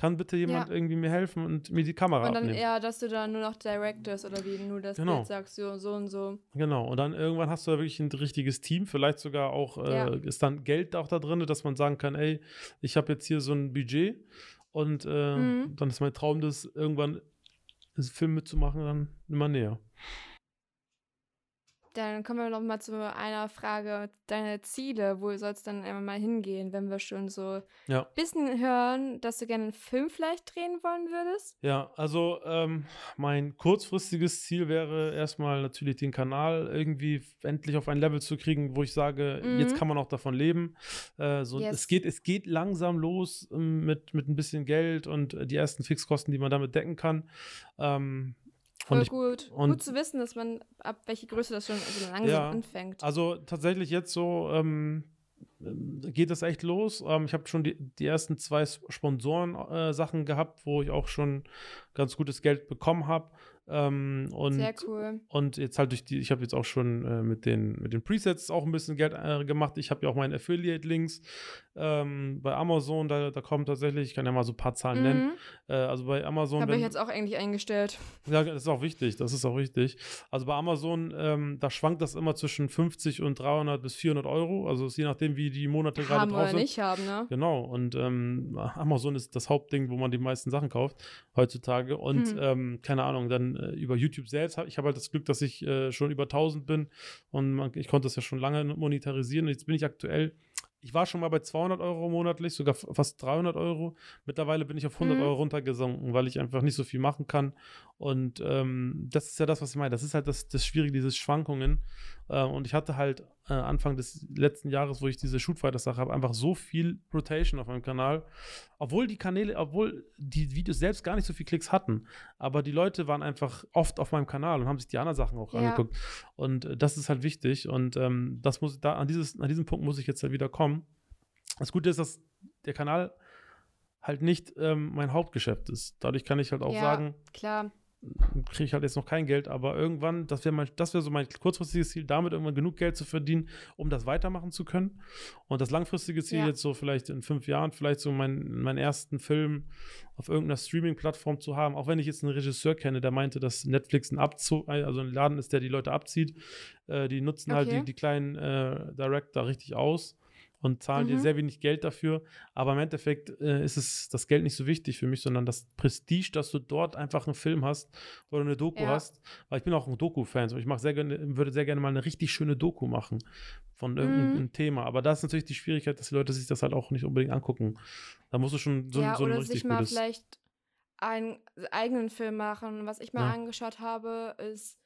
Kann bitte jemand Ja. irgendwie mir helfen und mir die Kamera Und dann abnehmen? eher, dass du dann nur noch directest oder wie nur das Genau. Bild sagst, so, so und so. Genau, und dann irgendwann hast du da wirklich ein richtiges Team, vielleicht sogar auch, äh, Ja. ist dann Geld auch da drin, dass man sagen kann, ey, ich habe jetzt hier so ein Budget und äh, Mhm. dann ist mein Traum, das irgendwann Film mitzumachen, dann immer näher. Dann kommen wir noch mal zu einer Frage. Deine Ziele, wo soll es dann einmal mal hingehen, wenn wir schon so Ja. ein bisschen hören, dass du gerne einen Film vielleicht drehen wollen würdest? Ja, also ähm, mein kurzfristiges Ziel wäre erstmal natürlich den Kanal irgendwie endlich auf ein Level zu kriegen, wo ich sage, Mhm. jetzt kann man auch davon leben. Äh, so, Yes. es, geht, es geht langsam los ähm, mit, mit ein bisschen Geld und äh, die ersten Fixkosten, die man damit decken kann. Ähm, Voll gut. gut zu wissen, dass man ab welche Größe das schon so langsam Ja, anfängt. also tatsächlich jetzt so ähm, ähm, geht das echt los. Ähm, ich habe schon die, die ersten zwei Sponsoren-Sachen gehabt, wo ich auch schon ganz gutes Geld bekommen habe. Ähm, und Sehr cool. Und jetzt halt durch die, ich habe jetzt auch schon äh, mit, den, mit den Presets auch ein bisschen Geld äh, gemacht. Ich habe ja auch meine Affiliate-Links ähm, bei Amazon, da, da kommen tatsächlich, ich kann ja mal so ein paar Zahlen nennen. Mhm. Äh, also bei Amazon. Habe ich jetzt auch eigentlich eingestellt. ja, das ist auch wichtig, das ist auch wichtig. Also bei Amazon, ähm, da schwankt das immer zwischen 50 und 300 bis 400 Euro. Also ist je nachdem, wie die Monate gerade Haben drauf sind. nicht haben, ne? Genau, und ähm, Amazon ist das Hauptding, wo man die meisten Sachen kauft heutzutage. Und Hm. ähm, keine Ahnung, dann äh, über YouTube selbst, hab, ich habe halt das Glück, dass ich äh, schon über 1000 bin und man, ich konnte das ja schon lange monetarisieren. Und jetzt bin ich aktuell, ich war schon mal bei 200 Euro monatlich, sogar fast 300 Euro. Mittlerweile bin ich auf 100 Mhm. Euro runtergesunken, weil ich einfach nicht so viel machen kann. Und ähm, das ist ja das, was ich meine. Das ist halt das, das Schwierige, diese Schwankungen. Äh, und ich hatte halt äh, Anfang des letzten Jahres, wo ich diese Shootfighter-Sache habe, einfach so viel Rotation auf meinem Kanal. Obwohl die Kanäle, obwohl die Videos selbst gar nicht so viel Klicks hatten. Aber die Leute waren einfach oft auf meinem Kanal und haben sich die anderen Sachen auch Ja. angeguckt. Und äh, das ist halt wichtig. Und ähm, das muss da an, dieses, an diesem Punkt muss ich jetzt halt wieder kommen. Das Gute ist, dass der Kanal halt nicht ähm, mein Hauptgeschäft ist. Dadurch kann ich halt auch Ja. sagen, Klar. Kriege ich halt jetzt noch kein Geld, aber irgendwann, das wäre mein, das wäre so mein kurzfristiges Ziel, damit irgendwann genug Geld zu verdienen, um das weitermachen zu können. Und das langfristige Ziel Ja. jetzt so vielleicht in fünf Jahren, vielleicht so mein, meinen ersten Film auf irgendeiner Streaming-Plattform zu haben, auch wenn ich jetzt einen Regisseur kenne, der meinte, dass Netflix ein Abzug, also ein Laden ist, der die Leute abzieht. Äh, die nutzen halt Okay. die, die kleinen äh, Director richtig aus und zahlen dir Mhm. sehr wenig Geld dafür. Aber im Endeffekt äh, ist es das Geld nicht so wichtig für mich, sondern das Prestige, dass du dort einfach einen Film hast oder eine Doku Ja. hast. Weil ich bin auch ein Doku-Fan. So, Ich mache sehr gerne, würde sehr gerne mal eine richtig schöne Doku machen von irgendeinem Mhm. Thema. Aber da ist natürlich die Schwierigkeit, dass die Leute sich das halt auch nicht unbedingt angucken. Da musst du schon so, ja, so ein oder richtig sich mal gutes. vielleicht einen eigenen Film machen. Was ich mal Ja. angeschaut habe, ist,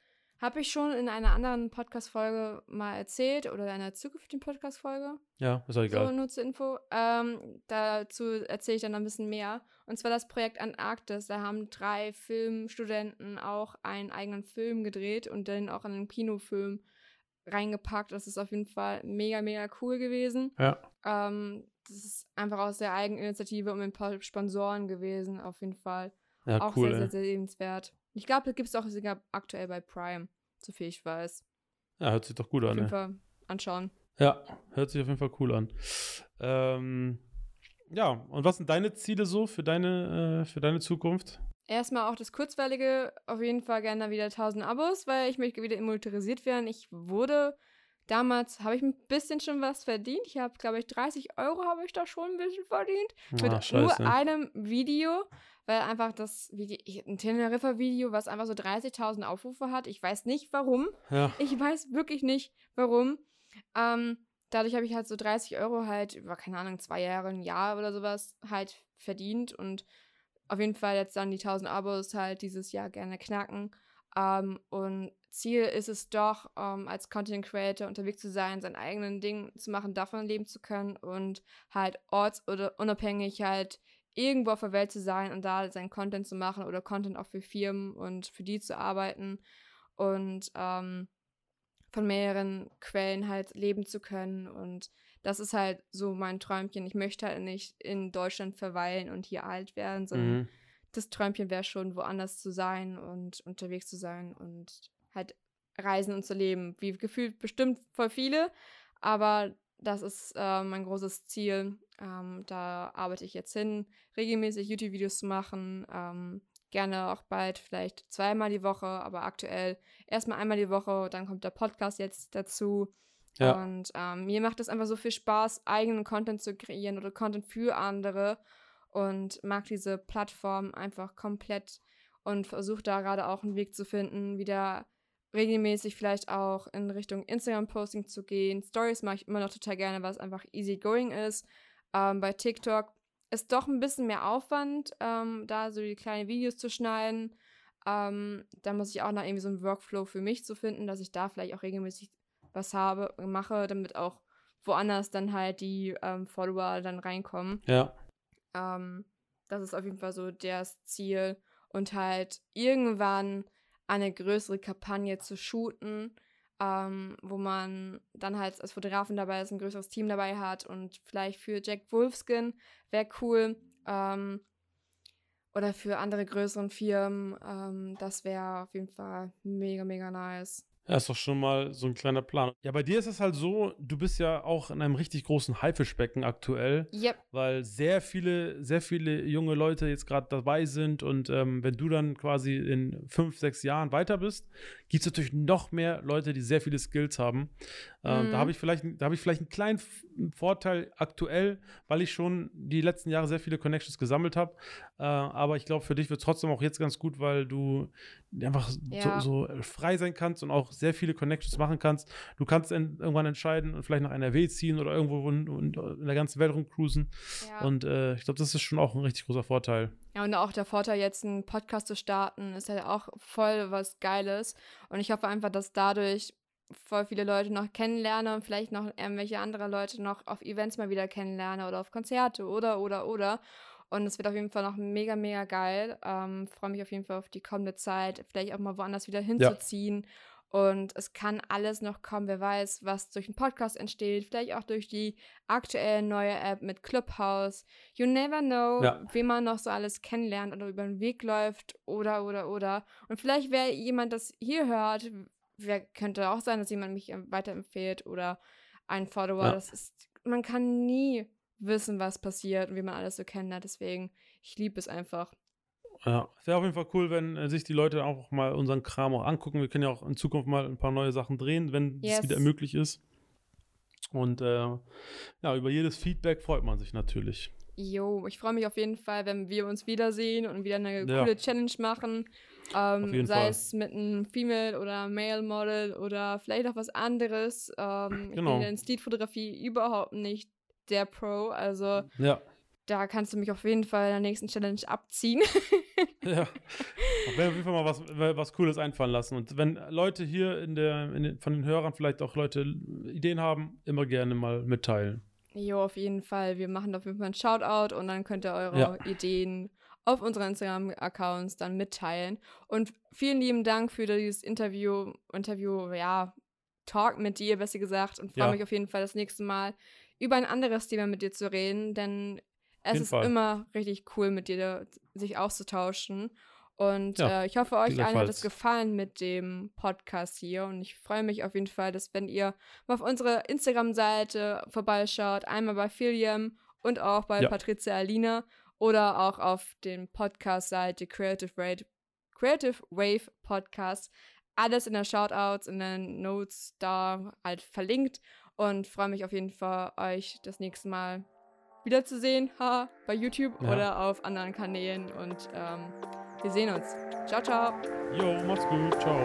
habe ich schon in einer anderen Podcast-Folge mal erzählt oder in einer zukünftigen Podcast-Folge. Ja, ist auch So, egal. nur zur Info. Ähm, dazu erzähle ich dann ein bisschen mehr. Und zwar das Projekt Antarktis. Da haben drei Filmstudenten auch einen eigenen Film gedreht und den auch in einen Kinofilm reingepackt. Das ist auf jeden Fall mega, mega cool gewesen. Ja. Ähm, das ist einfach aus der Eigeninitiative und mit ein paar Sponsoren gewesen, auf jeden Fall. Ja, auch cool. sehr, sehr, sehr lebenswert. Ich glaube, das gibt es auch sogar aktuell bei Prime, soviel ich weiß. Ja, hört sich doch gut Auf an. jeden ey. Fall anschauen. Ja, hört sich auf jeden Fall cool an. Ähm, ja, und was sind deine Ziele so für deine, äh, für deine Zukunft? Erstmal auch das Kurzweilige, auf jeden Fall gerne wieder 1000 Abos, weil ich möchte wieder monetarisiert werden. Ich wurde damals, habe ich ein bisschen schon was verdient. Ich habe, glaube ich, 30 Euro habe ich da schon ein bisschen verdient. Ah, mit scheiße. nur einem Video, weil einfach das Video, ein Teneriffa-Video, was einfach so 30.000 Aufrufe hat. Ich weiß nicht warum. Ja, Ich weiß wirklich nicht warum. Ähm, dadurch habe ich halt so 30 Euro halt über, keine Ahnung, zwei Jahre, ein Jahr oder sowas halt verdient und auf jeden Fall jetzt dann die 1000 Abos halt dieses Jahr gerne knacken. Ähm, und Ziel ist es doch, ähm, als Content Creator unterwegs zu sein, sein eigenen Ding zu machen, davon leben zu können und halt orts- oder unabhängig halt irgendwo auf der Welt zu sein und da seinen Content zu machen oder Content auch für Firmen und für die zu arbeiten und ähm, von mehreren Quellen halt leben zu können. Und das ist halt so mein Träumchen. Ich möchte halt nicht in Deutschland verweilen und hier alt werden, sondern mhm. das Träumchen wäre schon, woanders zu sein und unterwegs zu sein und halt reisen und zu leben. Wie gefühlt bestimmt voll viele, aber das ist äh, mein großes Ziel. Ähm, da arbeite ich jetzt hin, regelmäßig YouTube-Videos zu machen. Ähm, gerne auch bald vielleicht zweimal die Woche, aber aktuell erstmal einmal die Woche. Dann kommt der Podcast jetzt dazu. Ja. Und ähm, mir macht es einfach so viel Spaß, eigenen Content zu kreieren oder Content für andere und mag diese Plattform einfach komplett und versuche da gerade auch einen Weg zu finden, wieder regelmäßig vielleicht auch in Richtung Instagram-Posting zu gehen. Stories mache ich immer noch total gerne, weil es einfach easy going ist. Ähm, bei TikTok ist doch ein bisschen mehr Aufwand, ähm, da so die kleinen Videos zu schneiden. Ähm, da muss ich auch noch irgendwie so einen Workflow für mich zu finden, dass ich da vielleicht auch regelmäßig was habe, mache, damit auch woanders dann halt die ähm, Follower dann reinkommen. Ja. Ähm, das ist auf jeden Fall so das Ziel. Und halt irgendwann eine größere Kampagne zu shooten, ähm, wo man dann halt als Fotografen dabei ist, ein größeres Team dabei hat und vielleicht für Jack Wolfskin wäre cool. Ähm, oder für andere größeren Firmen. Ähm, das wäre auf jeden Fall mega, mega nice. Ja, ist doch schon mal so ein kleiner Plan. Ja, bei dir ist es halt so, du bist ja auch in einem richtig großen Haifischbecken aktuell. Yep. Weil sehr viele, sehr viele junge Leute jetzt gerade dabei sind und ähm, wenn du dann quasi in fünf, sechs Jahren weiter bist, gibt es natürlich noch mehr Leute, die sehr viele Skills haben. Ähm, mhm. Da habe ich vielleicht, da habe ich vielleicht einen kleinen Vorteil aktuell, weil ich schon die letzten Jahre sehr viele Connections gesammelt habe. Äh, aber ich glaube, für dich wird es trotzdem auch jetzt ganz gut, weil du einfach ja. so, so, frei sein kannst und auch sehr viele Connections machen kannst. Du kannst irgendwann entscheiden und vielleicht nach NRW ziehen oder irgendwo in, in der ganzen Welt rumcruisen. Ja. Und äh, ich glaube, das ist schon auch ein richtig großer Vorteil. Ja, und auch der Vorteil, jetzt einen Podcast zu starten, ist ja auch voll was Geiles. Und ich hoffe einfach, dass dadurch voll viele Leute noch kennenlerne und vielleicht noch irgendwelche andere Leute noch auf Events mal wieder kennenlerne oder auf Konzerte oder, oder, oder. Und es wird auf jeden Fall noch mega, mega geil. Ähm, Freue mich auf jeden Fall auf die kommende Zeit, vielleicht auch mal woanders wieder hinzuziehen. Ja. Und es kann alles noch kommen. Wer weiß, was durch einen Podcast entsteht. Vielleicht auch durch die aktuelle neue App mit Clubhouse. You never know, ja. wie man noch so alles kennenlernt oder über den Weg läuft oder, oder, oder. Und vielleicht, wer jemand das hier hört, wer könnte auch sein, dass jemand mich weiterempfiehlt oder ein Follower. Ja. Das ist, man kann nie wissen, was passiert und wie man alles so kennenlernt. Deswegen, ich liebe es einfach. Ja, wäre auf jeden Fall cool, wenn äh, sich die Leute auch mal unseren Kram auch angucken. Wir können ja auch in Zukunft mal ein paar neue Sachen drehen, wenn es yes. wieder möglich ist. Und äh, ja, über jedes Feedback freut man sich natürlich. Jo, ich freue mich auf jeden Fall, wenn wir uns wiedersehen und wieder eine ja. coole Challenge machen. Ähm, sei Fall. es mit einem Female oder Male Model oder vielleicht auch was anderes. Ähm, genau. Ich bin in Streetfotografie überhaupt nicht der Pro, also ja. Da kannst du mich auf jeden Fall in der nächsten Challenge abziehen. <laughs> ja, auf jeden Fall mal was, was Cooles einfallen lassen. Und wenn Leute hier in der, in den, von den Hörern vielleicht auch Leute Ideen haben, immer gerne mal mitteilen. Jo, auf jeden Fall. Wir machen auf jeden Fall ein Shoutout und dann könnt ihr eure ja. Ideen auf unseren Instagram-Accounts dann mitteilen. Und vielen lieben Dank für dieses Interview, Interview, ja, Talk mit dir, besser gesagt. Und freue ja. mich auf jeden Fall das nächste Mal über ein anderes Thema mit dir zu reden, denn es ist Fall. immer richtig cool, mit dir sich auszutauschen. Und ja, äh, ich hoffe, euch allen hat es gefallen mit dem Podcast hier. Und ich freue mich auf jeden Fall, dass wenn ihr mal auf unsere Instagram-Seite vorbeischaut, einmal bei Philium und auch bei ja. Patricia Alina oder auch auf den Podcast-Seite Creative, Rate, Creative Wave Podcast. Alles in der Shoutouts, in den Notes da halt verlinkt und freue mich auf jeden Fall, euch das nächste Mal wiederzusehen, ha, bei YouTube ja. oder auf anderen Kanälen. Und ähm, wir sehen uns. Ciao, ciao. Jo, mach's gut. Ciao.